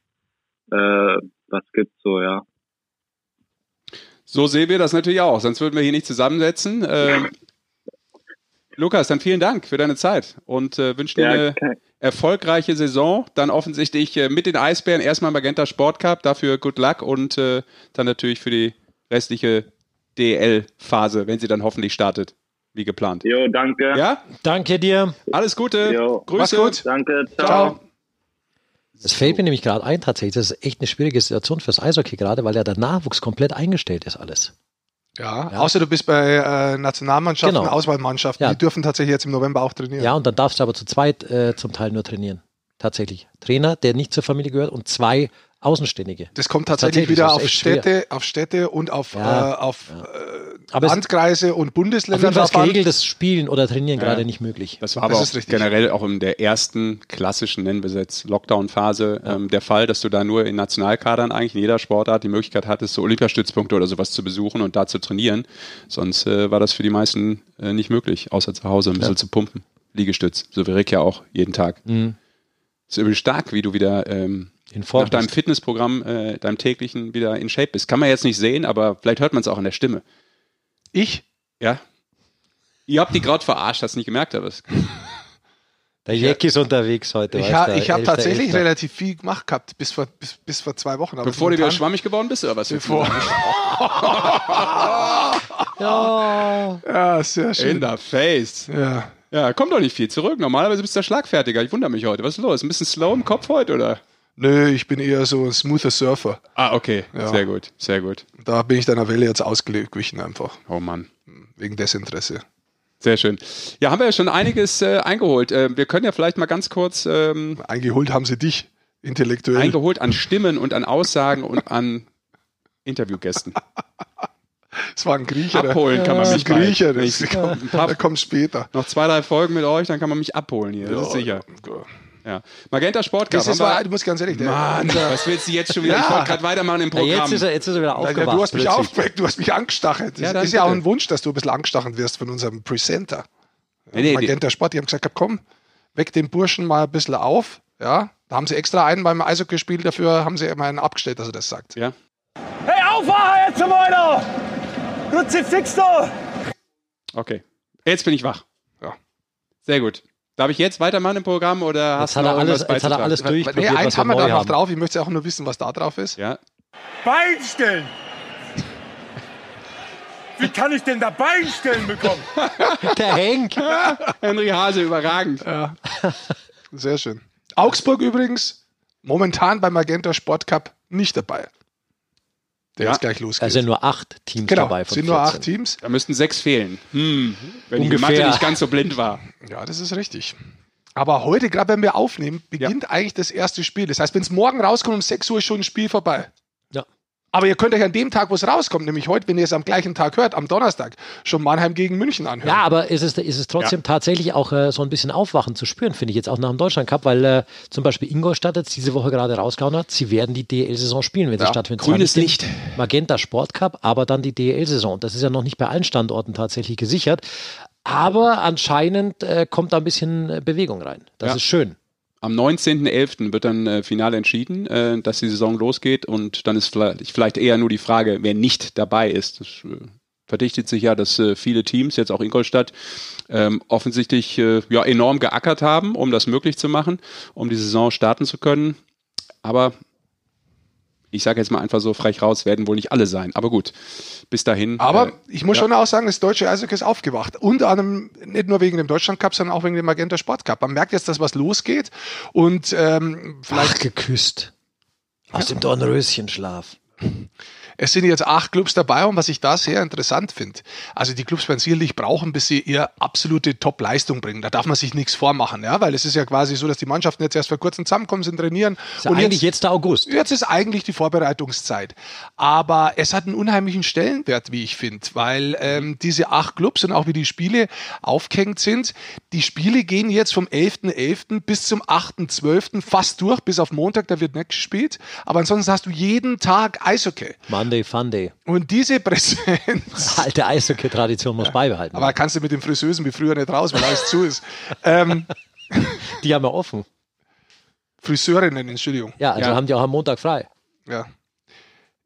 äh, was gibt so, ja. So sehen wir das natürlich auch, sonst würden wir hier nicht zusammensetzen. Ähm, Lukas, dann vielen Dank für deine Zeit und äh, wünschen dir ja, eine okay. erfolgreiche Saison. Dann offensichtlich äh, mit den Eisbären erstmal Magenta Sport Cup, dafür good luck und äh, dann natürlich für die restliche DL-Phase, wenn sie dann hoffentlich startet wie geplant. Jo, danke. Ja? Danke dir. Alles Gute. Jo. Grüße. Mach's gut. Danke. Ciao. Ciao. Das fällt mir nämlich gerade ein, tatsächlich. Das ist echt eine schwierige Situation fürs Eishockey gerade, weil ja der Nachwuchs komplett eingestellt ist, alles. Ja, ja. außer du bist bei äh, Nationalmannschaften, Genau. Auswahlmannschaften, Ja. die dürfen tatsächlich jetzt im November auch trainieren. Ja, und dann darfst du aber zu zweit äh, zum Teil nur trainieren. Tatsächlich. Trainer, der nicht zur Familie gehört und zwei Außenständige. Das kommt tatsächlich, Tatsächlich, wieder das auf schwer. Städte, auf Städte und auf, Ja, äh, auf ja. Äh, Landkreise und Auf Bundesländer jeden Fall geregeltes Spielen oder Trainieren gerade nicht möglich. Das war Das aber auch ist richtig. generell auch in der ersten klassischen, nennen wir es jetzt, Lockdown-Phase ähm, der Fall, dass du da nur in Nationalkadern eigentlich in jeder Sportart die Möglichkeit hattest, so Olympiastützpunkte oder sowas zu besuchen und da zu trainieren. Sonst äh, war das für die meisten äh, nicht möglich, außer zu Hause ein bisschen zu pumpen. Liegestütz, so wie Rick ja auch jeden Tag. Ist übrigens stark, wie du wieder ähm, In Form nach deinem bist. Fitnessprogramm, äh, deinem täglichen wieder in Shape bist. Kann man jetzt nicht sehen, aber vielleicht hört man es auch an der Stimme. Ich? Ja? Ihr habt die gerade verarscht, hast nicht gemerkt, aber es Der Jack ist unterwegs heute. Ich, ha, ich habe 11.11.. tatsächlich relativ viel gemacht gehabt, bis vor, bis, bis vor zwei Wochen. Aber Bevor du wieder schwammig geworden bist, oder was? Bevor. Ja. Ja, sehr In schön. the face. Ja. Ja, kommt doch nicht viel zurück. Normalerweise bist du der Schlagfertiger. Ich wundere mich heute. Was ist los? Ein bisschen slow im Kopf heute, oder? Nö, ich bin eher so ein smoother Surfer. Ah, okay. Ja. Sehr gut, sehr gut. Da bin ich deiner Welle jetzt ausgewichen einfach. Oh Mann. Wegen Desinteresse. Sehr schön. Ja, haben wir ja schon einiges äh, eingeholt. Äh, wir können ja vielleicht mal ganz kurz ähm, Eingeholt haben sie dich, intellektuell. eingeholt an Stimmen und an Aussagen und an Interviewgästen. Das war ein Griecher. Abholen kann man ist mich ein Griecher, das Ich- kommt, ein paar- der kommt später. Noch zwei, drei Folgen mit euch, dann kann man mich abholen hier. Das ist sicher. Ja. Magenta Sport Cup. Das war, du musst ganz ehrlich, Mann, was willst du jetzt schon wieder? Ja. Ich wollte gerade weitermachen im Ja, Programm. jetzt, ist er, jetzt ist er wieder Ja, aufgewacht. du hast mich plötzlich. aufgeweckt, du hast mich angestachelt. Das Ja, ist ja auch bitte. ein Wunsch, dass du ein bisschen angestachelt wirst von unserem Presenter. Nee, nee, Magenta Sport, die haben gesagt, komm, weck den Burschen mal ein bisschen auf. Ja, da haben sie extra einen beim Eishockey-Spiel, dafür haben sie immer einen abgestellt, dass er das sagt. ja. Hey, aufwachen jetzt weiter! Kruzifix da! Okay. Jetzt bin ich wach. Ja. Sehr gut. Darf ich jetzt weitermachen im Programm oder hast Jetzt du hat, noch er alles, jetzt hat er alles Nee, durchprobiert, eins haben wir da noch haben. drauf. Ich möchte auch nur wissen, was da drauf ist. Ja. Bein stellen! Wie kann ich denn da Bein stellen bekommen? Der Henk. Henry Hase, überragend. Sehr schön. Augsburg übrigens momentan beim Magenta Sport Cup nicht dabei. Der Ja. jetzt gleich losgeht. Da sind nur acht Teams genau, dabei von sind nur 14. acht Teams. Da müssten sechs fehlen. Hm. Wenn Ungefähr. die Mathe nicht ganz so blind war. Ja, das ist richtig. Aber heute, gerade wenn wir aufnehmen, beginnt eigentlich das erste Spiel. Das heißt, wenn es morgen rauskommt, um 6 Uhr ist schon ein Spiel vorbei. Ja. Aber ihr könnt euch an dem Tag, wo es rauskommt, nämlich heute, wenn ihr es am gleichen Tag hört, am Donnerstag, schon Mannheim gegen München anhören. Ja, aber ist es, ist es trotzdem tatsächlich auch äh, so ein bisschen Aufwachen zu spüren, finde ich jetzt auch nach dem Deutschland Cup, weil äh, zum Beispiel Ingolstadt jetzt diese Woche gerade rausgehauen hat, sie werden die DL-Saison spielen, wenn sie Ja, stattfindet. grünes Licht. Magenta Sport Cup, aber dann die DL-Saison. Das ist ja noch nicht bei allen Standorten tatsächlich gesichert. Aber anscheinend äh, kommt da ein bisschen Bewegung rein. Das Ja. ist schön. Am 19.11. wird dann äh, final entschieden, äh, dass die Saison losgeht und dann ist vielleicht, vielleicht eher nur die Frage, wer nicht dabei ist. Das äh, verdichtet sich ja, dass äh, viele Teams, jetzt auch Ingolstadt, ähm, offensichtlich äh, ja, enorm geackert haben, um das möglich zu machen, um die Saison starten zu können. Aber ich sage jetzt mal einfach so frech raus, werden wohl nicht alle sein. Aber gut, bis dahin. Aber äh, ich muss ja. schon auch sagen, das deutsche Eishockey ist aufgewacht. Unter anderem nicht nur wegen dem Deutschland Cup, sondern auch wegen dem Magenta Sport Cup. Man merkt jetzt, dass was losgeht. Und ähm, vielleicht Ach, geküsst. Aus dem Dornröschenschlaf. Es sind jetzt acht Clubs dabei und was ich da sehr interessant finde, also die Clubs werden sicherlich brauchen, bis sie ihre absolute Top-Leistung bringen. Da darf man sich nichts vormachen, ja, weil es ist ja quasi so, dass die Mannschaften jetzt erst vor kurzem zusammenkommen, sind trainieren. Ist ja eigentlich jetzt der August. Jetzt ist eigentlich die Vorbereitungszeit. Aber es hat einen unheimlichen Stellenwert, wie ich finde, weil ähm, diese acht Clubs und auch wie die Spiele aufgehängt sind, die Spiele gehen jetzt vom 11.11. bis zum 8.12. fast durch, bis auf Montag, da wird nicht gespielt. Aber ansonsten hast du jeden Tag Eishockey. Monday, Funday. Und diese Präsenz. Alte Eishockey-Tradition muss beibehalten. Aber kannst du mit den Friseusen wie früher nicht raus, weil alles zu ist. Ähm, die haben ja offen. Friseurinnen, Entschuldigung. Ja, also Ja. haben die auch am Montag frei. Ja.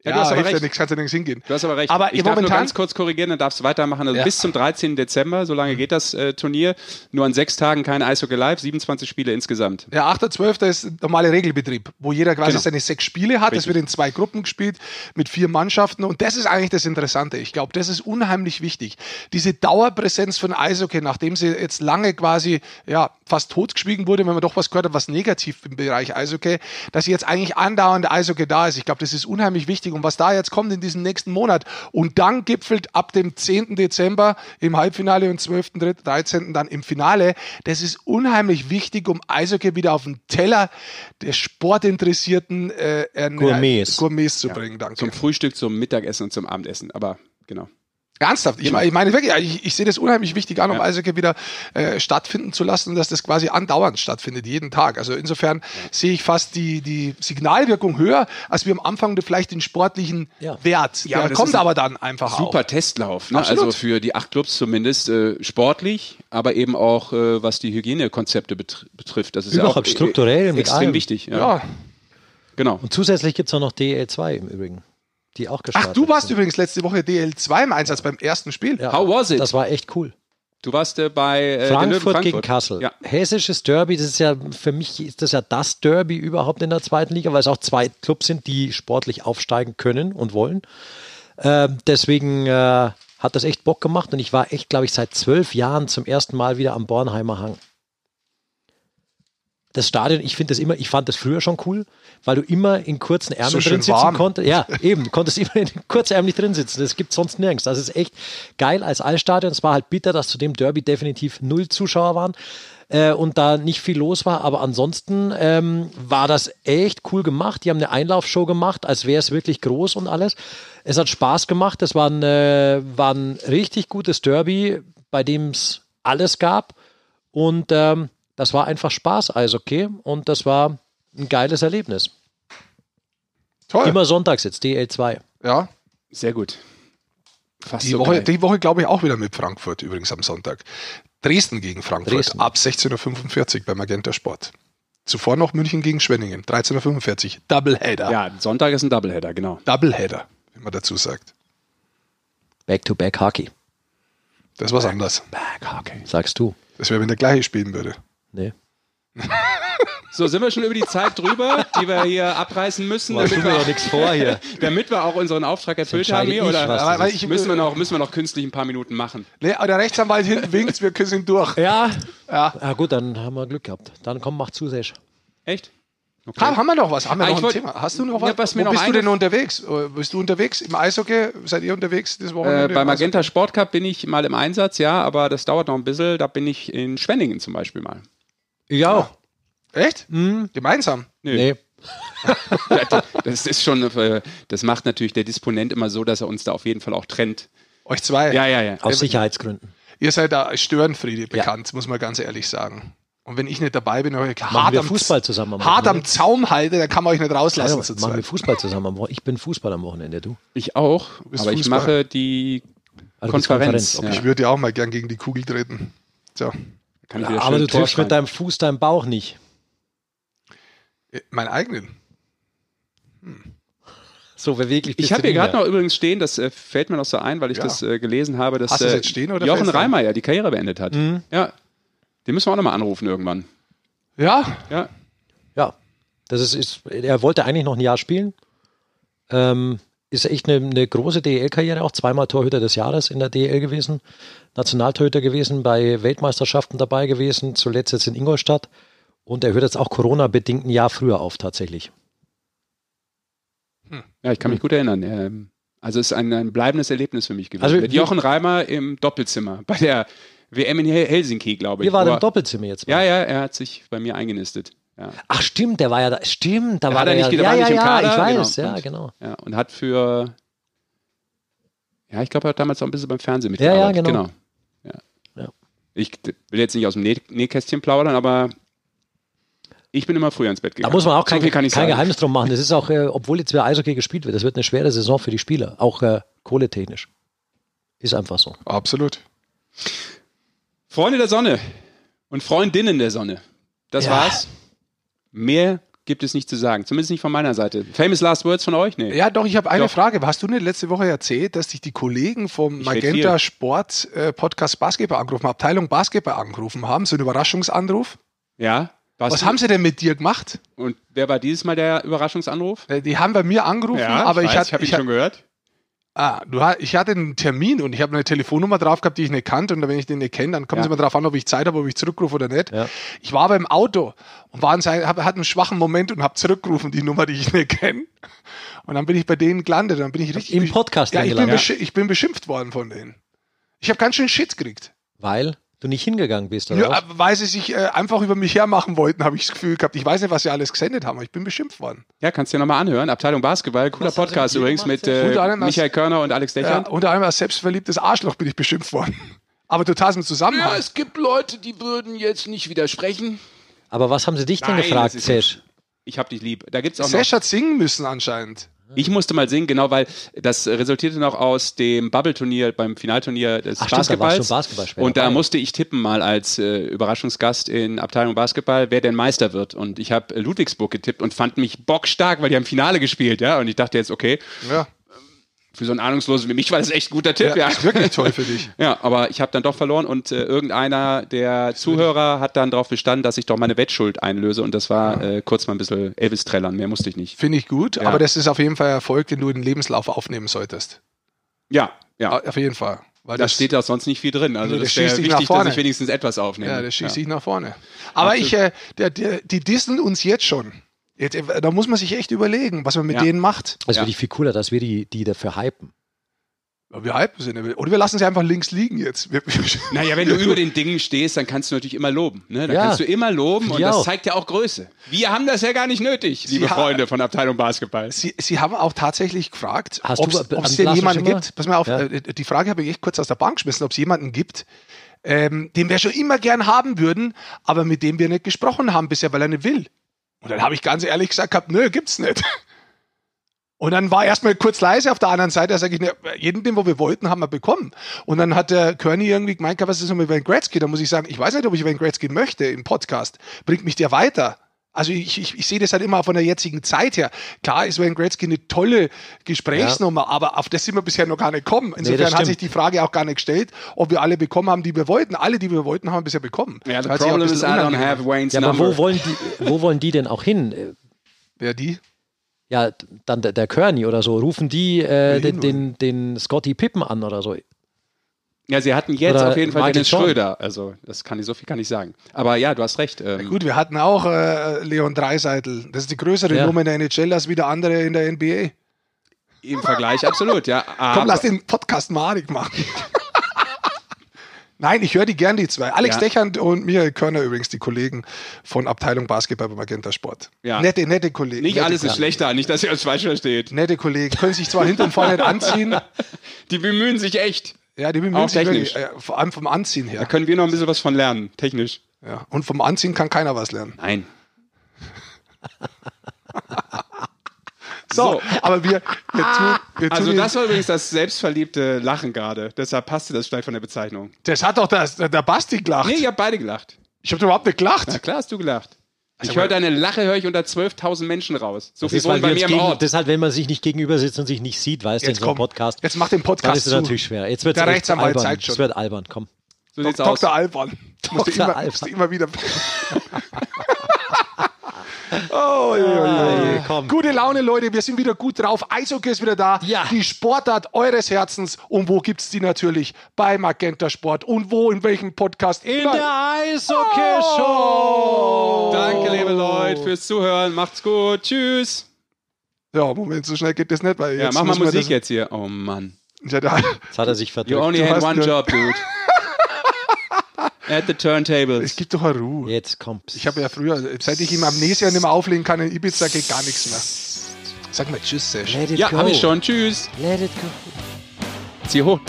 Ja, du hast aber recht. nichts, kannst ja nirgends hingehen. Du hast aber recht. Aber ich darf nur ganz kurz korrigieren, dann darfst du weitermachen. Also Ja. bis zum 13. Dezember, so lange geht das äh, Turnier. Nur an sechs Tagen kein Eishockey Live, 27 Spiele insgesamt. Der 8.12. ist normaler Regelbetrieb, wo jeder quasi Genau. seine sechs Spiele hat. Es wird in zwei Gruppen gespielt mit vier Mannschaften. Und das ist eigentlich das Interessante. Ich glaube, das ist unheimlich wichtig. Diese Dauerpräsenz von Eishockey, nachdem sie jetzt lange quasi ja, fast totgeschwiegen wurde, wenn man doch was gehört hat, was negativ im Bereich Eishockey, dass jetzt eigentlich andauernd Eishockey da ist. Ich glaube, das ist unheimlich wichtig. Und was da jetzt kommt in diesem nächsten Monat und dann gipfelt ab dem 10. Dezember im Halbfinale und 12. 13. dann im Finale, das ist unheimlich wichtig, um Eishockey wieder auf den Teller der sportinteressierten äh, Ern- Gourmets. Gourmets zu bringen. Danke. Zum Frühstück, zum Mittagessen und zum Abendessen. Aber genau. Ernsthaft. Ich, meine, ich meine wirklich, ich, ich sehe das unheimlich wichtig an, um Ja. Eishockey wieder äh, stattfinden zu lassen, dass das quasi andauernd stattfindet, jeden Tag. Also insofern sehe ich fast die, die Signalwirkung höher, als wir am Anfang vielleicht den sportlichen Ja. Wert. Ja, Der aber kommt aber dann einfach Super auch. Testlauf, ne? Also für die acht Clubs zumindest äh, sportlich, aber eben auch äh, was die Hygienekonzepte betr betrifft. Das ist Überhaupt ja auch strukturell äh, mit extrem allem. wichtig. Ja. Ja. Genau. Und zusätzlich gibt es auch noch DL2 im Übrigen, die auch gestartet Ach, du warst sind. übrigens letzte Woche DL2 im Einsatz beim ersten Spiel. Ja, How was it? Das war echt cool. Du warst äh, bei äh, Frankfurt, Frankfurt gegen Kassel. Ja. Hessisches Derby, das ist ja für mich ist das ja das Derby überhaupt in der zweiten Liga, weil es auch zwei Clubs sind, die sportlich aufsteigen können und wollen. Ähm, deswegen äh, hat das echt Bock gemacht und ich war echt, glaube ich, seit zwölf Jahren zum ersten Mal wieder am Bornheimer Hang. Das Stadion, ich finde das immer, ich fand das früher schon cool, weil du immer in kurzen Ärmeln So drin sitzen warm. konntest. Ja, eben, konntest immer in kurzärmlich drin sitzen. Das gibt sonst nirgends. Das ist echt geil als Altstadion. Es war halt bitter, dass zu dem Derby definitiv null Zuschauer waren äh, und da nicht viel los war. Aber ansonsten ähm, war das echt cool gemacht. Die haben eine Einlaufshow gemacht, als wäre es wirklich groß und alles. Es hat Spaß gemacht. Es war ein, äh, war ein richtig gutes Derby, bei dem es alles gab. Und ähm, das war einfach Spaß, Eishockey. Und das war ein geiles Erlebnis. Toll. Immer sonntags jetzt, DL2. Ja. Sehr gut. Fast Die so Woche, geil. die Woche glaube ich auch wieder mit Frankfurt, übrigens am Sonntag. Dresden gegen Frankfurt Dresden. ab 16.45 Uhr bei Magenta Sport. Zuvor noch München gegen Schwenningen, 13.45 Uhr. Doubleheader. Ja, Sonntag ist ein Doubleheader, genau. Doubleheader, wie man dazu sagt. Back-to-back Hockey, Das ist was anderes. Back Hockey. sagst du. Das wäre, wenn der gleiche spielen würde. Nee. So, sind wir schon über die Zeit drüber, die wir hier abreißen müssen, Machst damit wir, doch nichts vor hier. damit wir auch unseren Auftrag erfüllt haben hier? ich, Oder was ist. müssen, wir noch, müssen wir noch künstlich ein paar Minuten machen? Nee, der Rechtsanwalt hinten winkt, wir sind durch. Ja. Ja. Ja gut, dann haben wir Glück gehabt. Dann komm, mach zu, Sesh. Echt? Okay. Ha, haben wir noch was? Haben wir Ah, noch ich ein wollt- Thema? Hast du noch Ja, was? was mir Wo noch bist du denn unterwegs? Äh, Bist du unterwegs im Eishockey? Seid ihr unterwegs das Wochenende? Äh, im bei Eishockey? Magenta Sport Cup bin ich mal im Einsatz, ja, aber das dauert noch ein bisschen. Da bin ich in Schwenningen zum Beispiel mal. Ja auch. Echt? Gemeinsam? Nö. Nee. Das ist schon, äh, das macht natürlich der Disponent immer so, dass er uns da auf jeden Fall auch trennt. Euch zwei? Ja, ja, ja. Aus Sicherheitsgründen. Ihr seid da als Störenfriede bekannt, muss man ganz ehrlich sagen. Und wenn ich nicht dabei bin, euch Machen hart, wir am, Fußball zusammen am hart am? Zaum halte, dann kann man euch nicht rauslassen zu Machen wir. Fußball zusammen am Wochenende. Ich bin Fußball am Wochenende, du. Ich auch, aber ich Fußball. mache die Also Konferenz. Konferenz, Ja. Ich würde ja auch mal gern gegen die Kugel treten. So, Kann ich wieder Aber du Tor triffst schreien. mit deinem Fuß deinen Bauch nicht. äh, meinen eigenen. So beweglich Ich bist habe du hier gerade noch übrigens stehen, das äh, fällt mir noch so ein, weil ich Ja. das äh, gelesen habe, dass äh, jetzt stehen oder Jochen ja die Karriere beendet hat. Mhm. Ja, den müssen wir auch nochmal anrufen irgendwann. Ja, Ja, Ja, das ist, ist, er wollte eigentlich noch ein Jahr spielen. Ähm, ist echt eine, eine große DEL-Karriere, auch zweimal Torhüter des Jahres in der DEL gewesen, Nationaltorhüter gewesen, bei Weltmeisterschaften dabei gewesen, zuletzt jetzt in Ingolstadt. Und er hört jetzt auch Corona-bedingt ein Jahr früher auf, tatsächlich. ja, ich kann mich gut erinnern. Ähm, also es ist ein, ein bleibendes Erlebnis für mich gewesen. Also mit Jochen Reimer im Doppelzimmer bei der WM in Hel- Helsinki, glaube ich. Wir waren im er- Doppelzimmer jetzt. Ja, Mal. ja, er hat sich bei mir eingenistet. Ja. Ach, stimmt, der war ja da. Stimmt, da Ja, war er der nicht- der ja, war ja, nicht im ja, Kader, ich weiß, genau. ja, Und- genau. ja, und hat für, ja, ich glaube, er hat damals auch ein bisschen beim Fernsehen Ja, ja, mitgearbeitet. genau. Ja. Ich will jetzt nicht aus dem Näh Nähkästchen plaudern, aber ich bin immer früher ins Bett Da gegangen. muss man auch So kein, ich kein. Geheimnis drum machen. Das ist auch, äh, obwohl jetzt wieder Eishockey gespielt wird, das wird eine schwere Saison für die Spieler, auch äh, kohletechnisch. Ist einfach so. absolut. Freunde der Sonne und Freundinnen der Sonne. Das Ja. war's. Mehr gibt es nicht zu sagen. Zumindest nicht von meiner Seite. Famous Last Words von euch? Nee. Ja, doch, ich habe eine Doch. Frage. Hast du nicht letzte Woche erzählt, dass dich die Kollegen vom Ich Magenta. Sport äh, Podcast Basketball angerufen haben, Abteilung Basketball angerufen haben, so ein Überraschungsanruf? Ja? Was du? haben sie denn mit dir gemacht? Und wer war dieses Mal der Überraschungsanruf? Äh, Die haben bei mir angerufen, aber ich, weiß, hatte, ich habe ihn ich, schon gehört. Ah, du, ich hatte einen Termin und ich habe eine Telefonnummer drauf gehabt, die ich nicht kannte. Und wenn ich den nicht kenne, dann kommen Ja. sie mal drauf an, ob ich Zeit habe, ob ich zurückrufe oder nicht. Ja. Ich war aber im Auto und war in hab, hatte einen schwachen Moment und habe zurückgerufen, die Nummer, die ich nicht kenne. Und dann bin ich bei denen gelandet. Dann bin ich richtig. Im Podcast Ja, ich bin, beschi ich bin beschimpft worden von denen. Ich habe ganz schön Shit gekriegt. Weil du nicht hingegangen bist, oder Ja, was? weil sie sich äh, einfach über mich hermachen wollten, habe ich das Gefühl gehabt. Ich weiß nicht, was sie alles gesendet haben, aber ich bin beschimpft worden. Ja, kannst du dir nochmal anhören. Abteilung Basketball, cooler Was Podcast übrigens gemacht, mit äh, Michael Körner und Alex Ja, Dechern. unter anderem als selbstverliebtes Arschloch bin ich beschimpft worden. Aber total im Zusammenhang. gibt Leute, die würden jetzt nicht widersprechen. Aber was haben sie dich denn Nein, gefragt, Sesh? Ich hab dich lieb. Da gibt's auch noch Sesh hat singen müssen anscheinend. Ich musste mal singen, genau, weil das resultierte noch aus dem Bubble-Turnier beim Finalturnier des Ach, stimmt, da Basketballs. Basketballspieler und da dabei. musste ich tippen mal als äh, Überraschungsgast in Abteilung Basketball, wer denn Meister wird. Und ich habe Ludwigsburg getippt und fand mich bockstark, weil die haben Finale gespielt, ja. Und ich dachte jetzt, okay, Ja, für so einen Ahnungslosen wie mich war das echt ein guter Tipp, ja, ja. ist wirklich toll für dich. Ja, aber ich habe dann doch verloren und äh, irgendeiner der Zuhörer hat dann darauf bestanden, dass ich doch meine Wettschuld einlöse und das war äh, kurz mal ein bisschen Elvis trällern, mehr musste ich nicht. Finde ich gut, Ja. aber das ist auf jeden Fall Erfolg, den du in den Lebenslauf aufnehmen solltest. Ja, ja. Auf jeden Fall. Weil Da das, steht auch sonst nicht viel drin. Also Nee, das das nach wichtig, dass ich wenigstens etwas aufnehme. ja, das schießt sich nach vorne. Aber ich, äh, der, der, die dissen uns jetzt schon. Jetzt, äh, da muss man sich echt überlegen, was man mit Ja. denen macht. Das Ja. finde ich viel cooler, dass wir die, die dafür hypen. Ja, Wir hypen sie nicht. Oder wir lassen sie einfach links liegen jetzt. Wir, Naja, wenn du über den Dingen stehst, dann kannst du natürlich immer loben. Ne? Dann Ja. kannst du immer loben und das zeigt ja auch Größe. Wir haben das ja gar nicht nötig, liebe ha- Freunde von Abteilung Basketball. Sie, Sie haben auch tatsächlich gefragt, ob es denn jemanden gibt. Pass mal auf, Ja. äh, die Frage habe ich echt kurz aus der Bank geschmissen, ob es jemanden gibt, ähm, den wir schon immer gern haben würden, aber mit dem wir nicht gesprochen haben bisher, weil er nicht will. Und dann habe ich ganz ehrlich gesagt gehabt, nö, gibt's nicht. Und dann war erstmal kurz leise auf der anderen Seite, da sage ich, ne, jeden, den wo wir wollten, haben wir bekommen. Und dann hat der Kearney irgendwie gemeint, was ist denn mit Wayne Gretzky? Da muss ich sagen, ich weiß nicht, ob ich Wayne Gretzky möchte im Podcast. Bringt mich der weiter? Also ich, ich, ich sehe das halt immer von der jetzigen Zeit her. Klar ist Wayne Gretzky eine tolle Gesprächsnummer, aber auf das sind wir bisher noch gar nicht gekommen. Insofern das hat sich die Frage auch gar nicht gestellt, ob wir alle bekommen haben, die wir wollten. Alle, die wir wollten, haben wir bisher bekommen. Ja, the problem is I don't have Wayne's Ja, aber wo wollen, die, wo wollen die denn auch hin? Wer die? Ja, dann der, der Kearney oder so. Rufen die äh, den, den, den Scotty Pippen an oder so? Ja, sie hatten jetzt Oder auf jeden Fall Michael Dennis. Schröder. Also das kann ich so viel kann ich sagen. Aber ja, du hast recht. Ähm, Gut, wir hatten auch äh, Leon Dreiseitel. Das ist die größere Ja. Nummer in der NHL als wie der andere in der NBA. Im Vergleich absolut, ja. Aber, Komm, lass den Podcast malig machen. Nein, ich höre die gern, die zwei. Alex Ja. Dechand und Michael Körner übrigens, die Kollegen von Abteilung Basketball beim Magenta Sport. Ja. Nette, nette Kollegen. nicht nette alles ist Kollegen. schlechter, nicht, dass ihr uns falsch versteht. Nette Kollegen. Können sich zwar hinten und vorne nicht anziehen. Die bemühen sich echt. Ja, die bemühen Auch sich technisch. wirklich, äh, vor allem vom Anziehen Da her. können wir noch ein bisschen was von lernen, technisch. Ja. Und vom Anziehen kann keiner was lernen. Nein. So, So. aber wir, wir tun, wir tun Also das war übrigens das selbstverliebte Lachen gerade. Deshalb passte das vielleicht von der Bezeichnung. das hat doch das, der Basti gelacht. Nee, ihr habt beide gelacht. Ich habe überhaupt nicht gelacht. Na klar hast du gelacht. Ich Also, höre deine Lache, höre ich unter 12.000 Menschen raus. So Das viel ist, weil wohnen bei mir im Ort. das ist halt, wenn man sich nicht gegenüber sitzt und sich nicht sieht, weißt du, in Jetzt so einem Podcast. jetzt mach den Podcast ist es zu. natürlich schwer. Jetzt wird Der Rechtsanwalt albern. zeigt schon. Es wird albern, komm. So sieht's aus. Dr. Alban. Du Dr. Alban. musst du immer wieder. oh, je, je, je. komm. Gute Laune, Leute. Wir sind wieder gut drauf. Eishockey ist wieder da. Ja. Die Sportart eures Herzens. Und wo gibt's die natürlich? Bei Magenta Sport. Und wo, in welchem Podcast? In Nein. der Eishockey-Show! Danke, liebe Leute, fürs Zuhören. Macht's gut. Tschüss. Ja, Moment, so schnell geht das nicht. Weil Ja, jetzt mach mal Musik jetzt hier. Oh Mann. Ja, da, Jetzt hat er sich You verdrückt. only Du had hast one job, dude. At the es turntables. gibt doch eine Ruhe. Jetzt kommt's. Ich habe ja früher, seit ich im Amnesia nicht mehr auflegen kann, in Ibiza geht gar nichts mehr. Sag mal Tschüss, it Ja, go. hab ich schon. Tschüss. Let it go. Zieh hoch.